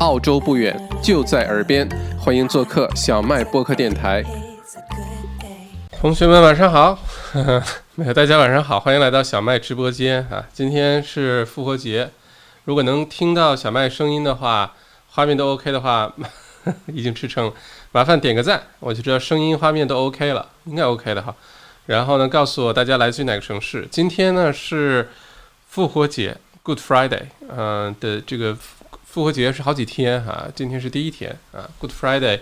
澳洲不远，就在耳边，欢迎做客小麦播客电台。同学们晚上好，大家晚上好，欢迎来到小麦直播间啊！今天是复活节，如果能听到小麦声音的话，画面都 OK 的话，已经吃撑，麻烦点个赞，我就知道声音、画面都 OK 了，应该 OK 的哈。然后呢，告诉我大家来自于哪个城市？今天呢是复活节。Good Friday，嗯的这个复活节是好几天哈，今天是第一天啊。Good Friday，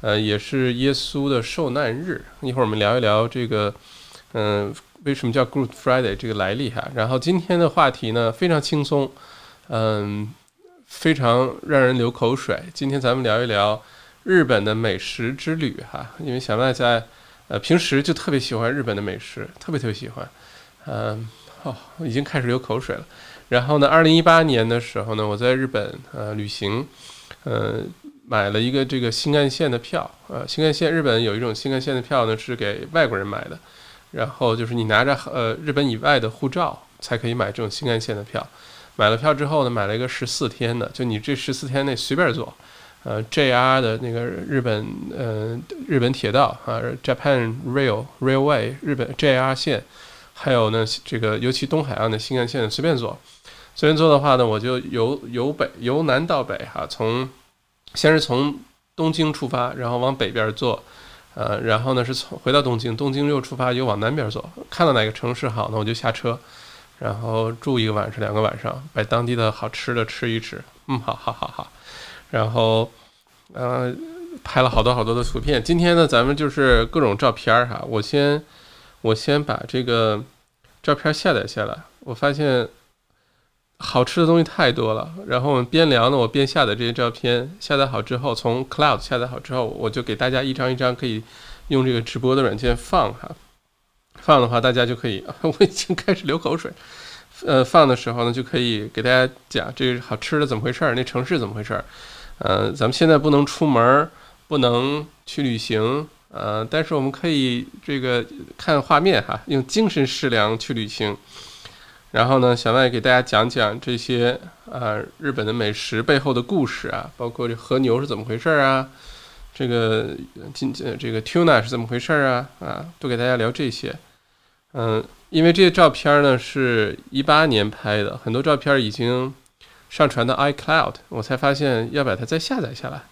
呃，也是耶稣的受难日。一会儿我们聊一聊这个，嗯，为什么叫 Good Friday 这个来历哈。然后今天的话题呢非常轻松，嗯，非常让人流口水。今天咱们聊一聊日本的美食之旅哈，因为小麦在呃平时就特别喜欢日本的美食，特别特别喜欢，嗯，哦，已经开始流口水了。然后呢，二零一八年的时候呢，我在日本呃旅行，呃买了一个这个新干线的票，呃新干线日本有一种新干线的票呢是给外国人买的，然后就是你拿着呃日本以外的护照才可以买这种新干线的票，买了票之后呢，买了一个十四天的，就你这十四天内随便坐，呃 JR 的那个日本呃日本铁道啊 Japan Rail Railway 日本 JR 线，还有呢这个尤其东海岸的新干线随便坐。随便坐的话呢，我就由由北由南到北哈，从先是从东京出发，然后往北边坐，呃，然后呢是从回到东京，东京又出发又往南边坐，看到哪个城市好呢，我就下车，然后住一个晚上两个晚上，把当地的好吃的吃一吃，嗯，好好好好，然后呃拍了好多好多的图片。今天呢，咱们就是各种照片哈，我先我先把这个照片下载下来，我发现。好吃的东西太多了，然后我们边聊呢，我边下载这些照片。下载好之后，从 Cloud 下载好之后，我就给大家一张一张可以用这个直播的软件放哈。放的话，大家就可以，我已经开始流口水。呃，放的时候呢，就可以给大家讲这个好吃的怎么回事儿，那城市怎么回事儿。呃，咱们现在不能出门，不能去旅行，呃，但是我们可以这个看画面哈，用精神食粮去旅行。然后呢，小麦给大家讲讲这些啊日本的美食背后的故事啊，包括这和牛是怎么回事啊，这个今这个 tuna 是怎么回事啊啊，都给大家聊这些。嗯，因为这些照片呢是一八年拍的，很多照片已经上传到 iCloud，我才发现要把它再下载下来。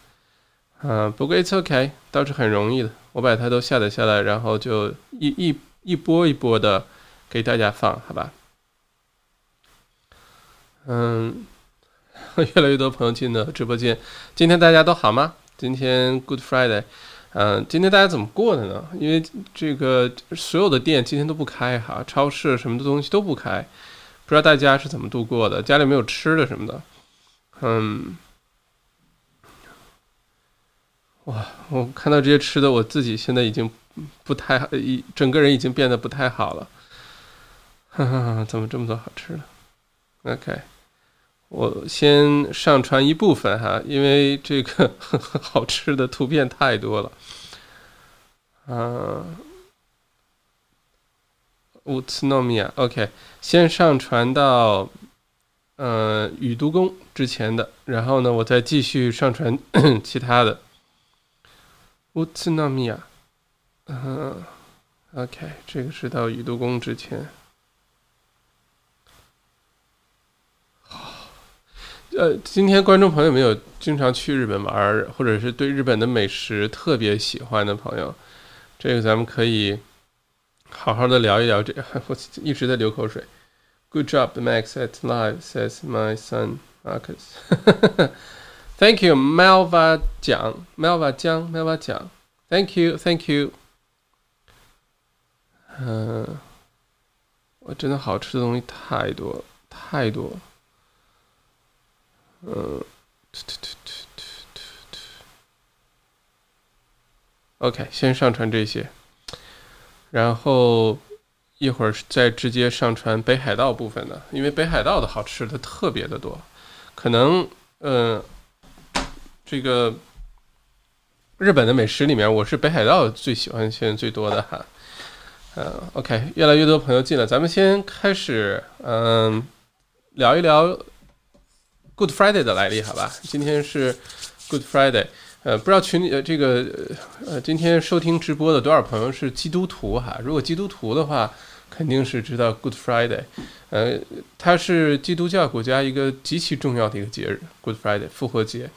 嗯，不过 it's OK，倒是很容易的，我把它都下载下来，然后就一一一波一波的给大家放，好吧？嗯，越来越多朋友进的直播间。今天大家都好吗？今天 Good Friday。嗯，今天大家怎么过的呢？因为这个所有的店今天都不开哈，超市什么的东西都不开，不知道大家是怎么度过的？家里没有吃的什么的？嗯，哇，我看到这些吃的，我自己现在已经不太一整个人已经变得不太好了。哈哈，怎么这么多好吃的？OK。我先上传一部分哈，因为这个 好吃的图片太多了。嗯，乌兹诺米亚，OK，先上传到呃宇都宫之前的，然后呢，我再继续上传 其他的。乌兹诺米亚，嗯，OK，这个是到宇都宫之前。呃，今天观众朋友们有经常去日本玩，或者是对日本的美食特别喜欢的朋友，这个咱们可以好好的聊一聊。这我一直在流口水。Good job, Max at live says my son Marcus. Thank you, Melva 讲，Melva 江，Melva 讲。Thank you, thank you. 嗯，我真的好吃的东西太多太多了。嗯，OK，先上传这些，然后一会儿再直接上传北海道部分的，因为北海道的好吃的特别的多，可能嗯，这个日本的美食里面，我是北海道最喜欢现在最多的哈。嗯，OK，越来越多朋友进来，咱们先开始嗯聊一聊。Good Friday 的来历，好吧？今天是 Good Friday，呃，不知道群里呃这个呃今天收听直播的多少朋友是基督徒哈？如果基督徒的话，肯定是知道 Good Friday，呃，它是基督教国家一个极其重要的一个节日，Good Friday 复活节。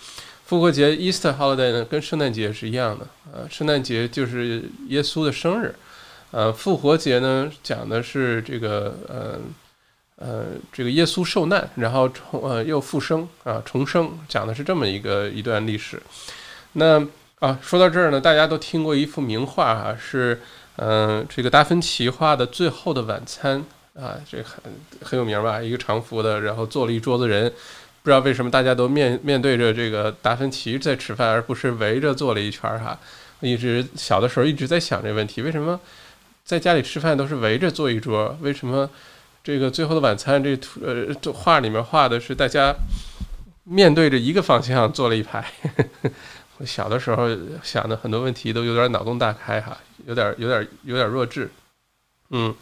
复活节 Easter holiday 呢，跟圣诞节是一样的，呃，圣诞节就是耶稣的生日，呃，复活节呢讲的是这个呃。呃，这个耶稣受难，然后重呃又复生啊，重生，讲的是这么一个一段历史。那啊，说到这儿呢，大家都听过一幅名画哈，是嗯这个达芬奇画的《最后的晚餐》啊，这很很有名吧？一个长幅的，然后坐了一桌子人，不知道为什么大家都面面对着这个达芬奇在吃饭，而不是围着坐了一圈儿哈。一直小的时候一直在想这问题，为什么在家里吃饭都是围着坐一桌？为什么？这个最后的晚餐，这图呃，这画里面画的是大家面对着一个方向坐了一排。我小的时候想的很多问题都有点脑洞大开哈，有点有点有点弱智。嗯，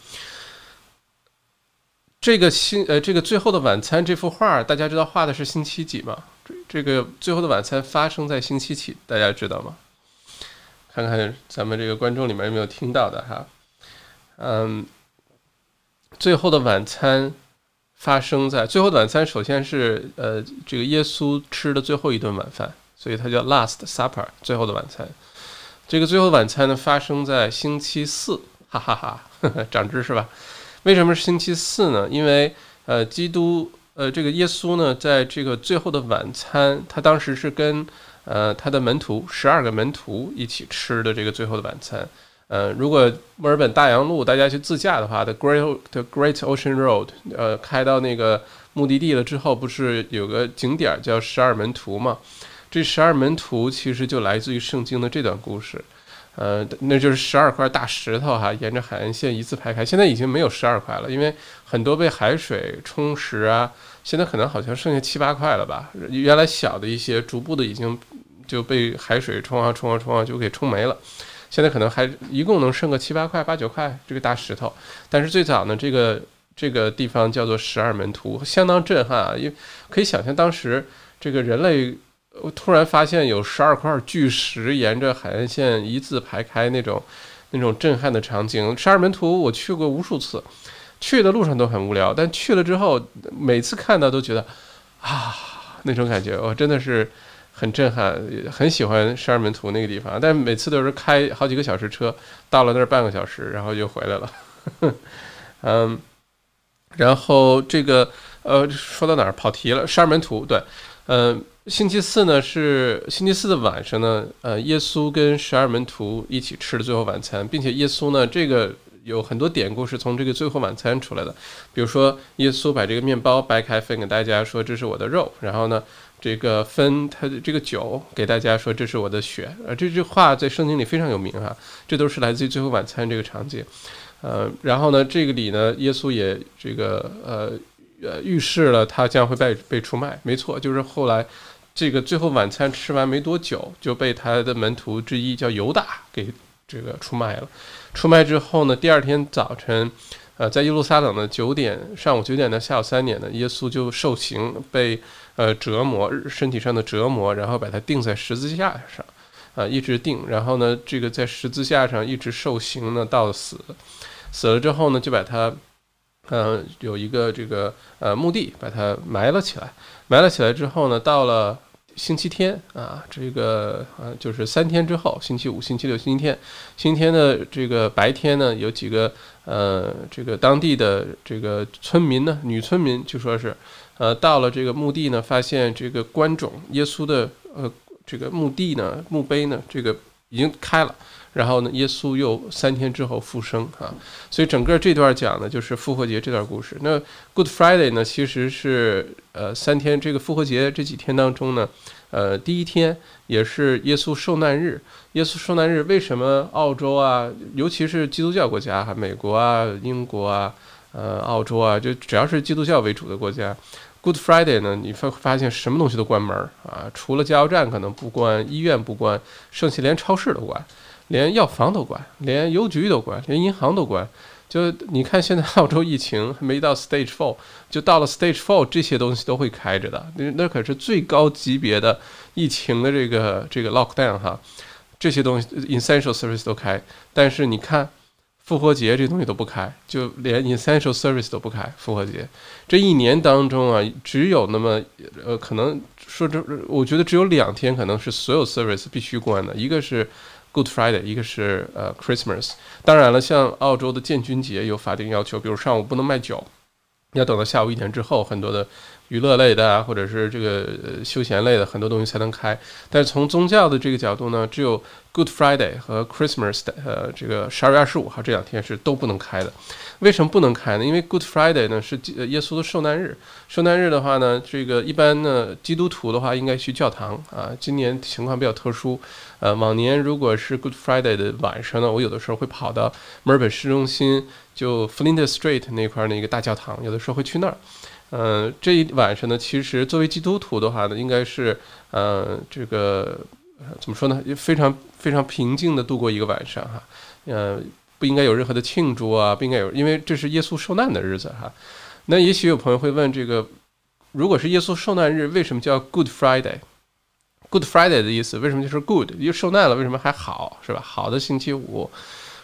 这个星呃，这个最后的晚餐这幅画，大家知道画的是星期几吗？这这个最后的晚餐发生在星期几？大家知道吗？看看咱们这个观众里面有没有听到的哈？嗯。最后的晚餐发生在最后的晚餐，首先是呃，这个耶稣吃的最后一顿晚饭，所以它叫 Last Supper，最后的晚餐。这个最后晚餐呢，发生在星期四，哈哈哈，长知识吧？为什么是星期四呢？因为呃，基督呃，这个耶稣呢，在这个最后的晚餐，他当时是跟呃他的门徒十二个门徒一起吃的这个最后的晚餐。呃，如果墨尔本大洋路大家去自驾的话，The Great The Great Ocean Road，呃，开到那个目的地了之后，不是有个景点叫十二门徒吗？这十二门徒其实就来自于圣经的这段故事，呃，那就是十二块大石头哈，沿着海岸线一字排开。现在已经没有十二块了，因为很多被海水冲蚀啊，现在可能好像剩下七八块了吧。原来小的一些，逐步的已经就被海水冲啊冲啊冲啊就给冲没了。现在可能还一共能剩个七八块、八九块这个大石头，但是最早呢，这个这个地方叫做十二门徒，相当震撼啊！因为可以想象当时这个人类突然发现有十二块巨石沿着海岸线一字排开那种那种震撼的场景。十二门徒我去过无数次，去的路上都很无聊，但去了之后每次看到都觉得啊那种感觉，我真的是。很震撼，很喜欢十二门徒那个地方，但每次都是开好几个小时车，到了那儿半个小时，然后就回来了。嗯，然后这个呃，说到哪儿跑题了？十二门徒对，嗯，星期四呢是星期四的晚上呢，呃，耶稣跟十二门徒一起吃的最后晚餐，并且耶稣呢，这个有很多典故是从这个最后晚餐出来的，比如说耶稣把这个面包掰开分给大家，说这是我的肉，然后呢。这个分他的这个酒给大家说，这是我的血，呃，这句话在圣经里非常有名哈，这都是来自于最后晚餐这个场景，呃，然后呢，这个里呢，耶稣也这个呃呃预示了他将会被被出卖，没错，就是后来这个最后晚餐吃完没多久，就被他的门徒之一叫犹大给这个出卖了，出卖之后呢，第二天早晨，呃，在耶路撒冷的九点上午九点到下午三点呢，耶稣就受刑被。呃，折磨身体上的折磨，然后把它钉在十字架上，啊，一直钉，然后呢，这个在十字架上一直受刑呢，到死，死了之后呢，就把它，嗯，有一个这个呃墓地，把它埋了起来，埋了起来之后呢，到了星期天啊，这个呃就是三天之后，星期五、星期六、星期天，星期天的这个白天呢，有几个呃这个当地的这个村民呢，女村民就说是。呃，到了这个墓地呢，发现这个棺冢，耶稣的呃这个墓地呢，墓碑呢，这个已经开了。然后呢，耶稣又三天之后复生啊，所以整个这段讲的就是复活节这段故事。那 Good Friday 呢，其实是呃三天这个复活节这几天当中呢，呃第一天也是耶稣受难日。耶稣受难日为什么澳洲啊，尤其是基督教国家哈，美国啊、英国啊、呃澳洲啊，就只要是基督教为主的国家。Good Friday 呢？你发发现什么东西都关门啊？除了加油站可能不关，医院不关，剩下连超市都关，连药房都关，连邮局都关，连银行都关，就你看现在澳洲疫情还没到 stage four，就到了 stage four，这些东西都会开着的。那那可是最高级别的疫情的这个这个 lockdown 哈，这些东西 essential service 都开，但是你看。复活节这东西都不开，就连 essential service 都不开。复活节这一年当中啊，只有那么呃，可能说这，我觉得只有两天可能是所有 service 必须关的，一个是 Good Friday，一个是呃 Christmas。当然了，像澳洲的建军节有法定要求，比如上午不能卖酒，要等到下午一点之后，很多的。娱乐类的啊，或者是这个休闲类的很多东西才能开。但是从宗教的这个角度呢，只有 Good Friday 和 Christmas 的呃这个十二月二十五号这两天是都不能开的。为什么不能开呢？因为 Good Friday 呢是耶稣的受难日。受难日的话呢，这个一般呢基督徒的话应该去教堂啊。今年情况比较特殊，呃，往年如果是 Good Friday 的晚上呢，我有的时候会跑到墨尔本市中心，就 Flinders Street 那块那个大教堂，有的时候会去那儿。嗯，这一晚上呢，其实作为基督徒的话呢，应该是，呃，这个怎么说呢？非常非常平静的度过一个晚上哈，呃，不应该有任何的庆祝啊，不应该有，因为这是耶稣受难的日子哈。那也许有朋友会问，这个如果是耶稣受难日，为什么叫 Good Friday？Good Friday 的意思为什么就是 Good？又受难了，为什么还好是吧？好的星期五，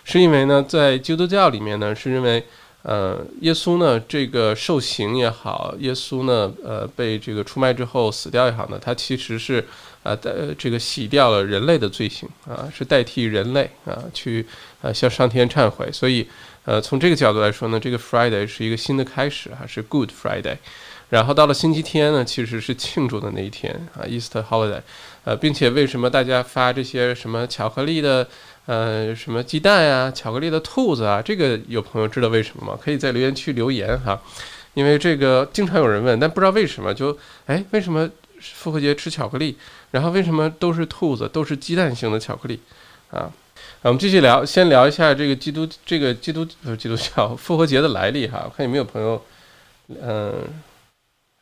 是因为呢，在基督教里面呢，是认为。呃，耶稣呢，这个受刑也好，耶稣呢，呃，被这个出卖之后死掉也好呢，他其实是，呃，这个洗掉了人类的罪行啊，是代替人类啊，去呃向上天忏悔。所以，呃，从这个角度来说呢，这个 Friday 是一个新的开始还，是 Good Friday。然后到了星期天呢，其实是庆祝的那一天啊，Easter Holiday。呃，并且为什么大家发这些什么巧克力的？呃，什么鸡蛋呀，巧克力的兔子啊，这个有朋友知道为什么吗？可以在留言区留言哈，因为这个经常有人问，但不知道为什么就哎，为什么复活节吃巧克力？然后为什么都是兔子，都是鸡蛋型的巧克力啊？我们继续聊，先聊一下这个基督这个基督不是基督教复活节的来历哈。我看有没有朋友，嗯，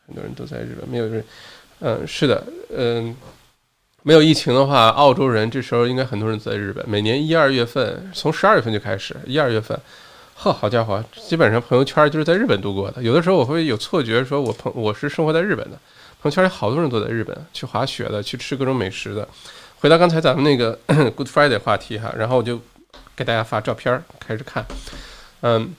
很多人都在日本，没有人，嗯，是的，嗯。没有疫情的话，澳洲人这时候应该很多人在日本。每年一二月份，从十二月份就开始，一二月份，呵，好家伙，基本上朋友圈就是在日本度过的。有的时候我会有错觉，说我朋我是生活在日本的，朋友圈里好多人都在日本，去滑雪的，去吃各种美食的。回到刚才咱们那个 Good Friday 话题哈，然后我就给大家发照片开始看。嗯，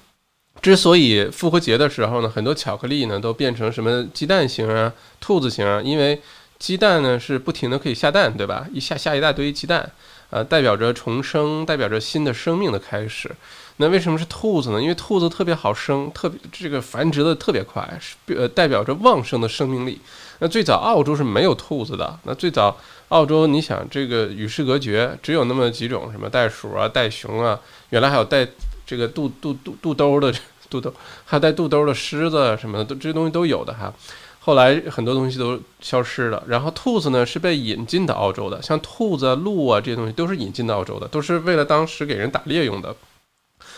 之所以复活节的时候呢，很多巧克力呢都变成什么鸡蛋型啊、兔子型啊，因为。鸡蛋呢是不停的可以下蛋，对吧？一下下一大堆鸡蛋，呃，代表着重生，代表着新的生命的开始。那为什么是兔子呢？因为兔子特别好生，特别这个繁殖的特别快，是呃代表着旺盛的生命力。那最早澳洲是没有兔子的。那最早澳洲，你想这个与世隔绝，只有那么几种，什么袋鼠啊、袋熊啊，原来还有带这个肚肚肚肚兜的肚兜，还带肚兜的狮子什么的，都这些东西都有的哈。后来很多东西都消失了，然后兔子呢是被引进到澳洲的，像兔子、鹿啊这些东西都是引进到澳洲的，都是为了当时给人打猎用的。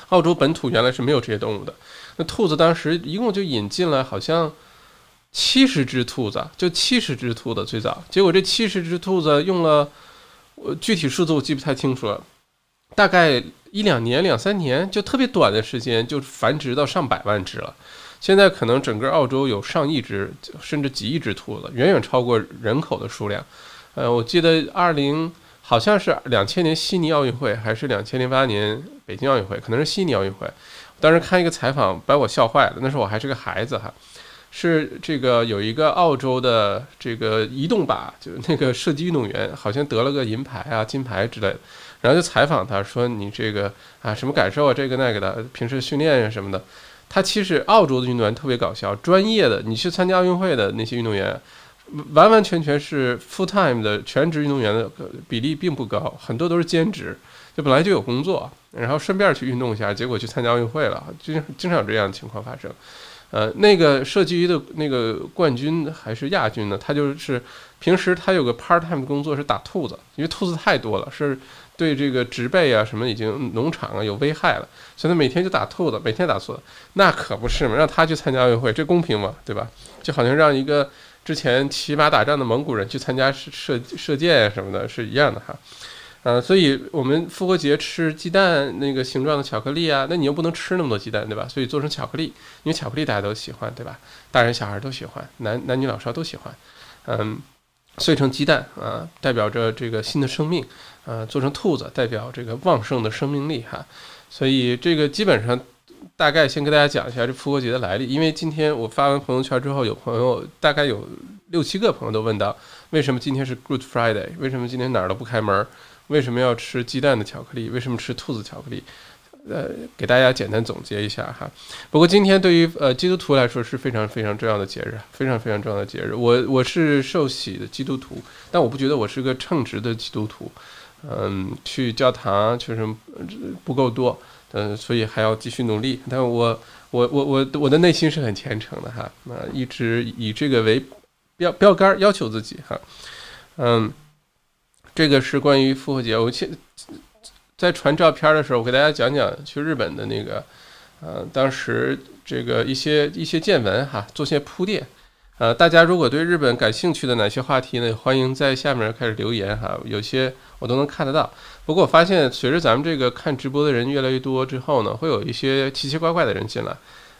澳洲本土原来是没有这些动物的，那兔子当时一共就引进了好像七十只兔子，就七十只兔子最早，结果这七十只兔子用了，我具体数字我记不太清楚了，大概一两年、两三年，就特别短的时间就繁殖到上百万只了。现在可能整个澳洲有上亿只，甚至几亿只兔子，远远超过人口的数量。呃，我记得二零好像是两千年悉尼奥运会，还是两千零八年北京奥运会，可能是悉尼奥运会。当时看一个采访，把我笑坏了。那时候我还是个孩子哈，是这个有一个澳洲的这个移动靶，就是那个射击运动员，好像得了个银牌啊、金牌之类的。然后就采访他说：“你这个啊什么感受啊？这个那个的，平时训练呀什么的。”他其实澳洲的运动员特别搞笑，专业的你去参加奥运会的那些运动员，完完全全是 full time 的全职运动员的比例并不高，很多都是兼职，就本来就有工作，然后顺便去运动一下，结果去参加奥运会了，经经常有这样的情况发生。呃，那个射击的那个冠军还是亚军呢，他就是平时他有个 part time 工作是打兔子，因为兔子太多了，是。对这个植被啊什么已经农场啊有危害了，所以他每天就打兔子，每天打兔子，那可不是嘛？让他去参加奥运会，这公平吗？对吧？就好像让一个之前骑马打仗的蒙古人去参加射射射箭什么的，是一样的哈。呃，所以我们复活节吃鸡蛋那个形状的巧克力啊，那你又不能吃那么多鸡蛋，对吧？所以做成巧克力，因为巧克力大家都喜欢，对吧？大人小孩都喜欢，男男女老少都喜欢。嗯，碎成鸡蛋啊，代表着这个新的生命。呃，做成兔子，代表这个旺盛的生命力哈。所以这个基本上。大概先跟大家讲一下这复活节的来历，因为今天我发完朋友圈之后，有朋友大概有六七个朋友都问到，为什么今天是 Good Friday？为什么今天哪儿都不开门？为什么要吃鸡蛋的巧克力？为什么吃兔子巧克力？呃，给大家简单总结一下哈。不过今天对于呃基督徒来说是非常非常重要的节日，非常非常重要的节日。我我是受洗的基督徒，但我不觉得我是个称职的基督徒。嗯，去教堂确实不够多。嗯，所以还要继续努力。但我我我我我的内心是很虔诚的哈，那，一直以这个为标标杆要求自己哈。嗯，这个是关于复活节。我现在传照片的时候，我给大家讲讲去日本的那个，呃，当时这个一些一些见闻哈，做些铺垫。呃，大家如果对日本感兴趣的哪些话题呢？欢迎在下面开始留言哈，有些我都能看得到。不过我发现，随着咱们这个看直播的人越来越多之后呢，会有一些奇奇怪怪的人进来。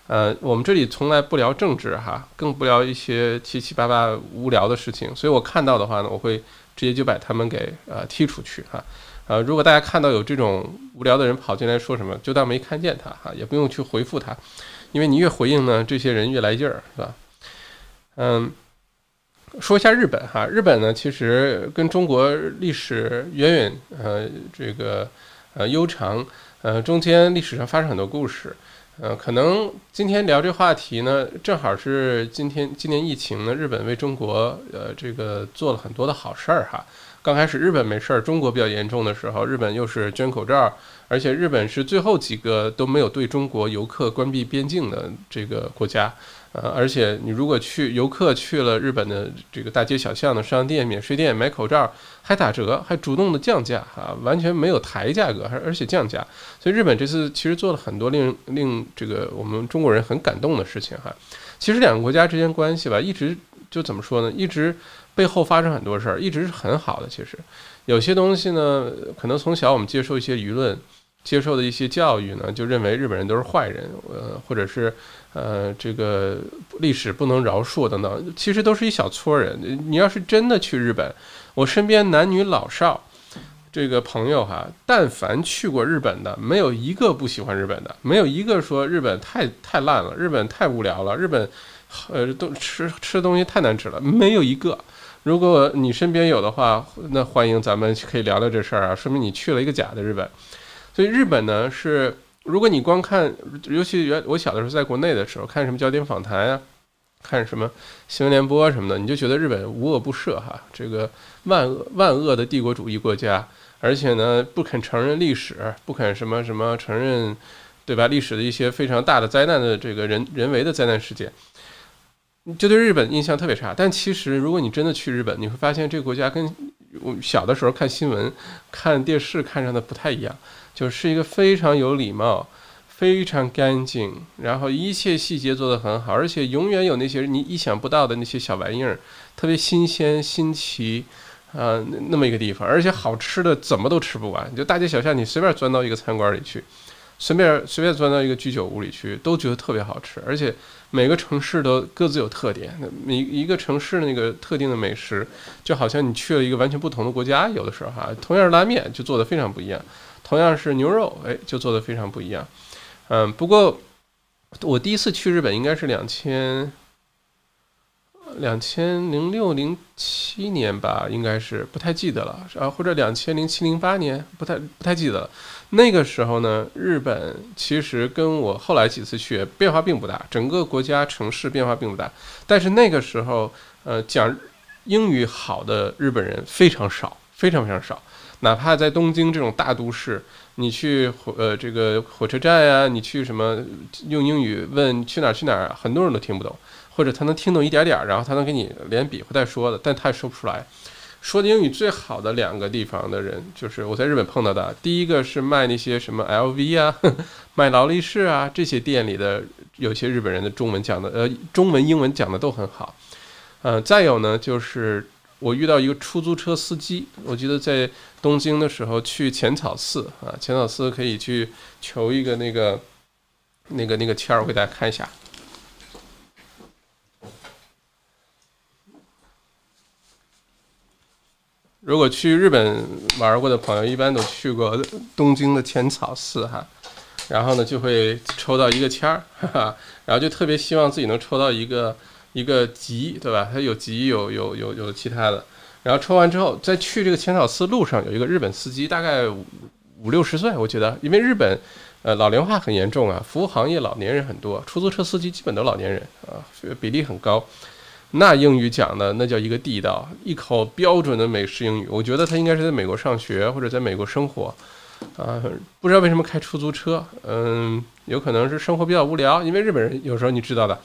呃，我们这里从来不聊政治哈，更不聊一些七七八八无聊的事情。所以我看到的话呢，我会直接就把他们给呃踢出去哈。呃，如果大家看到有这种无聊的人跑进来说什么，就当没看见他哈，也不用去回复他，因为你越回应呢，这些人越来劲儿，是吧？嗯，说一下日本哈，日本呢其实跟中国历史远远呃这个呃悠长，呃中间历史上发生很多故事，呃可能今天聊这话题呢，正好是今天今年疫情呢，日本为中国呃这个做了很多的好事儿哈。刚开始日本没事儿，中国比较严重的时候，日本又是捐口罩，而且日本是最后几个都没有对中国游客关闭边境的这个国家。呃，而且你如果去游客去了日本的这个大街小巷的商店、免税店买口罩，还打折，还主动的降价啊，完全没有抬价格，还而且降价。所以日本这次其实做了很多令令这个我们中国人很感动的事情哈。其实两个国家之间关系吧，一直就怎么说呢？一直背后发生很多事儿，一直是很好的。其实有些东西呢，可能从小我们接受一些舆论。接受的一些教育呢，就认为日本人都是坏人，呃，或者是，呃，这个历史不能饶恕等等，其实都是一小撮人。你要是真的去日本，我身边男女老少，这个朋友哈，但凡去过日本的，没有一个不喜欢日本的，没有一个说日本太太烂了，日本太无聊了，日本，呃，都吃吃东西太难吃了，没有一个。如果你身边有的话，那欢迎咱们可以聊聊这事儿啊，说明你去了一个假的日本。所以日本呢是，如果你光看，尤其原我小的时候在国内的时候看什么焦点访谈啊，看什么新闻联播什么的，你就觉得日本无恶不赦哈，这个万恶万恶的帝国主义国家，而且呢不肯承认历史，不肯什么什么承认，对吧？历史的一些非常大的灾难的这个人人为的灾难事件，就对日本印象特别差。但其实如果你真的去日本，你会发现这个国家跟我小的时候看新闻、看电视看上的不太一样。就是一个非常有礼貌、非常干净，然后一切细节做得很好，而且永远有那些你意想不到的那些小玩意儿，特别新鲜、新奇，啊，那么一个地方，而且好吃的怎么都吃不完，就大街小巷你随便钻到一个餐馆里去，随便随便钻到一个居酒屋里去，都觉得特别好吃，而且每个城市都各自有特点，每一个城市那个特定的美食，就好像你去了一个完全不同的国家，有的时候哈，同样是拉面就做的非常不一样。同样是牛肉，哎，就做的非常不一样。嗯，不过我第一次去日本应该是两千两千零六零七年吧，应该是不太记得了啊，或者两千零七零八年，不太不太记得了。那个时候呢，日本其实跟我后来几次去变化并不大，整个国家城市变化并不大。但是那个时候，呃，讲英语好的日本人非常少，非常非常少。哪怕在东京这种大都市，你去火呃这个火车站呀，你去什么用英语问去哪儿去哪儿，很多人都听不懂，或者他能听懂一点点儿，然后他能给你连比划带说的，但他也说不出来。说的英语最好的两个地方的人，就是我在日本碰到的。第一个是卖那些什么 LV 啊，卖劳力士啊这些店里的，有些日本人的中文讲的呃中文英文讲的都很好。呃，再有呢就是。我遇到一个出租车司机，我记得在东京的时候去浅草寺啊，浅草寺可以去求一个那个那个那个签儿，我给大家看一下。如果去日本玩过的朋友，一般都去过东京的浅草寺哈，然后呢就会抽到一个签儿，哈哈，然后就特别希望自己能抽到一个一个吉，对吧？它有吉，有有有有其他的，然后抽完之后，在去这个浅草寺路上有一个日本司机，大概五五六十岁，我觉得，因为日本呃老龄化很严重啊，服务行业老年人很多，出租车司机基本都老年人啊，比例很高。那英语讲的那叫一个地道，一口标准的美式英语。我觉得他应该是在美国上学或者在美国生活，啊，不知道为什么开出租车，嗯，有可能是生活比较无聊。因为日本人有时候你知道的，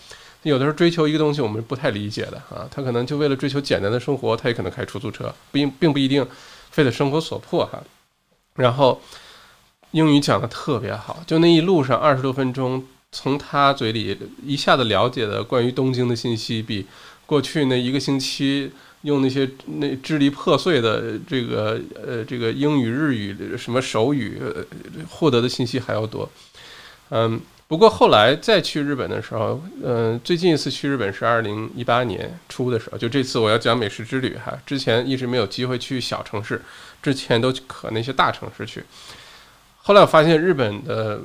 有的时候追求一个东西我们不太理解的啊，他可能就为了追求简单的生活，他也可能开出租车，并并不一定非得生活所迫哈。然后英语讲的特别好，就那一路上二十多分钟，从他嘴里一下子了解的关于东京的信息比。过去那一个星期用那些那支离破碎的这个呃这个英语日语什么手语获得的信息还要多，嗯，不过后来再去日本的时候，嗯，最近一次去日本是二零一八年初的时候，就这次我要讲美食之旅哈，之前一直没有机会去小城市，之前都可那些大城市去，后来我发现日本的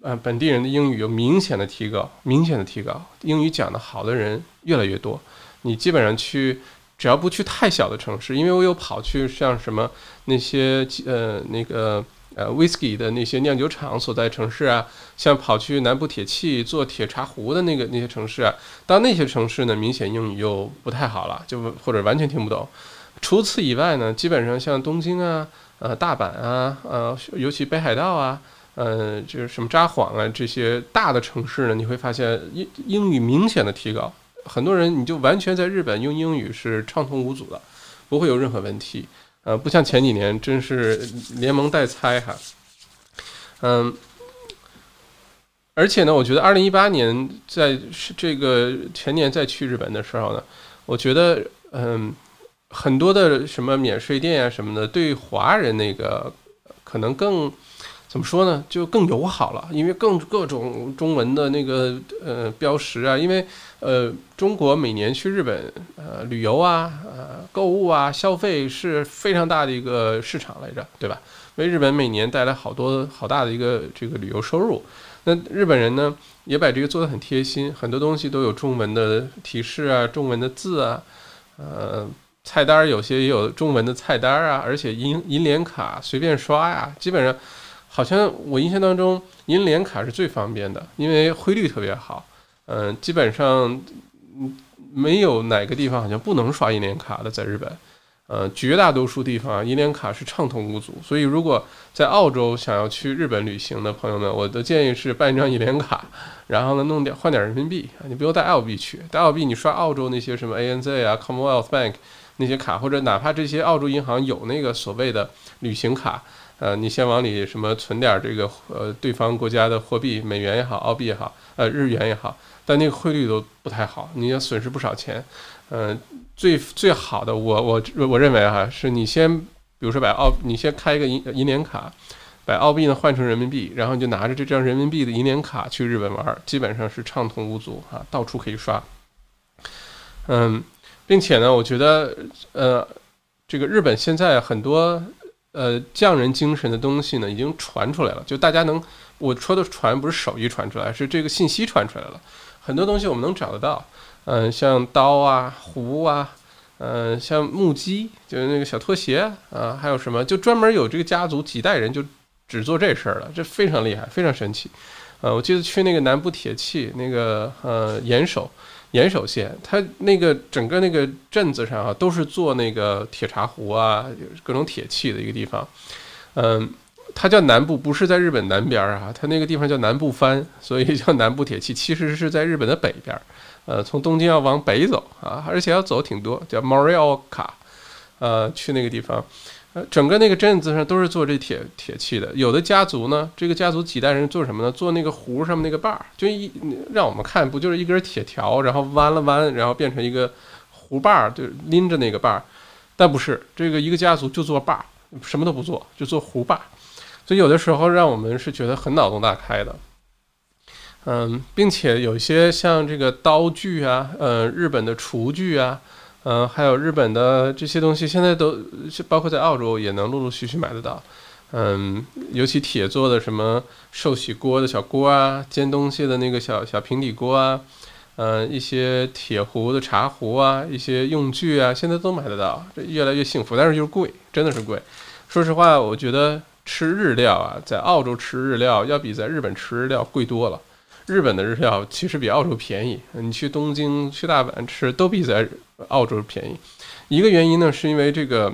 呃本地人的英语有明显的提高，明显的提高，英语讲得好的人越来越多。你基本上去，只要不去太小的城市，因为我有跑去像什么那些呃那个呃 whisky 的那些酿酒厂所在城市啊，像跑去南部铁器做铁茶壶的那个那些城市啊，到那些城市呢，明显英语又不太好了，就或者完全听不懂。除此以外呢，基本上像东京啊、呃大阪啊、呃尤其北海道啊、呃就是什么札幌啊这些大的城市呢，你会发现英英语明显的提高。很多人你就完全在日本用英语是畅通无阻的，不会有任何问题。呃，不像前几年真是连蒙带猜哈。嗯，而且呢，我觉得二零一八年在这个前年再去日本的时候呢，我觉得嗯，很多的什么免税店啊什么的，对华人那个可能更。怎么说呢？就更友好了，因为更各种中文的那个呃标识啊，因为呃中国每年去日本呃旅游啊、呃购物啊、消费是非常大的一个市场来着，对吧？为日本每年带来好多好大的一个这个旅游收入。那日本人呢也把这个做得很贴心，很多东西都有中文的提示啊、中文的字啊，呃菜单有些也有中文的菜单啊，而且银银联卡随便刷呀，基本上。好像我印象当中，银联卡是最方便的，因为汇率特别好。嗯，基本上没有哪个地方好像不能刷银联卡的，在日本。呃，绝大多数地方银联卡是畅通无阻。所以，如果在澳洲想要去日本旅行的朋友们，我的建议是办一张银联卡，然后呢弄点换点人民币，你不用带澳币去，带澳币你刷澳洲那些什么 ANZ 啊、Commonwealth Bank 那些卡，或者哪怕这些澳洲银行有那个所谓的旅行卡。呃，你先往里什么存点这个呃对方国家的货币，美元也好，澳币也好，呃日元也好，但那个汇率都不太好，你要损失不少钱。嗯，最最好的我我我认为哈，是你先比如说把澳，你先开一个银银联卡，把澳币呢换成人民币，然后你就拿着这张人民币的银联卡去日本玩，基本上是畅通无阻啊，到处可以刷。嗯，并且呢，我觉得呃，这个日本现在很多。呃，匠人精神的东西呢，已经传出来了。就大家能，我说的传不是手艺传出来，是这个信息传出来了。很多东西我们能找得到，嗯，像刀啊、壶啊，嗯，像木屐，就是那个小拖鞋啊，还有什么，就专门有这个家族几代人就只做这事儿了，这非常厉害，非常神奇。呃，我记得去那个南部铁器那个呃岩手。岩手县，它那个整个那个镇子上啊，都是做那个铁茶壶啊，各种铁器的一个地方。嗯，它叫南部，不是在日本南边儿啊，它那个地方叫南部藩，所以叫南部铁器，其实是在日本的北边儿。呃，从东京要往北走啊，而且要走挺多，叫 Morioka，呃，去那个地方。整个那个镇子上都是做这铁铁器的，有的家族呢，这个家族几代人做什么呢？做那个壶上面那个把儿，就一让我们看，不就是一根铁条，然后弯了弯，然后变成一个壶把儿，就拎着那个把儿。但不是这个一个家族就做把儿，什么都不做，就做壶把儿，所以有的时候让我们是觉得很脑洞大开的。嗯，并且有一些像这个刀具啊，呃，日本的厨具啊，嗯，还有日本的这些东西，现在都包括在澳洲也能陆陆续续买得到。嗯，尤其铁做的什么寿喜锅的小锅啊，煎东西的那个小小平底锅啊，嗯，一些铁壶的茶壶啊，一些用具啊，现在都买得到，这越来越幸福，但是就是贵，真的是贵。说实话，我觉得吃日料啊，在澳洲吃日料要比在日本吃日料贵多了。日本的日料其实比澳洲便宜，你去东京、去大阪吃都比在澳洲便宜。一个原因呢，是因为这个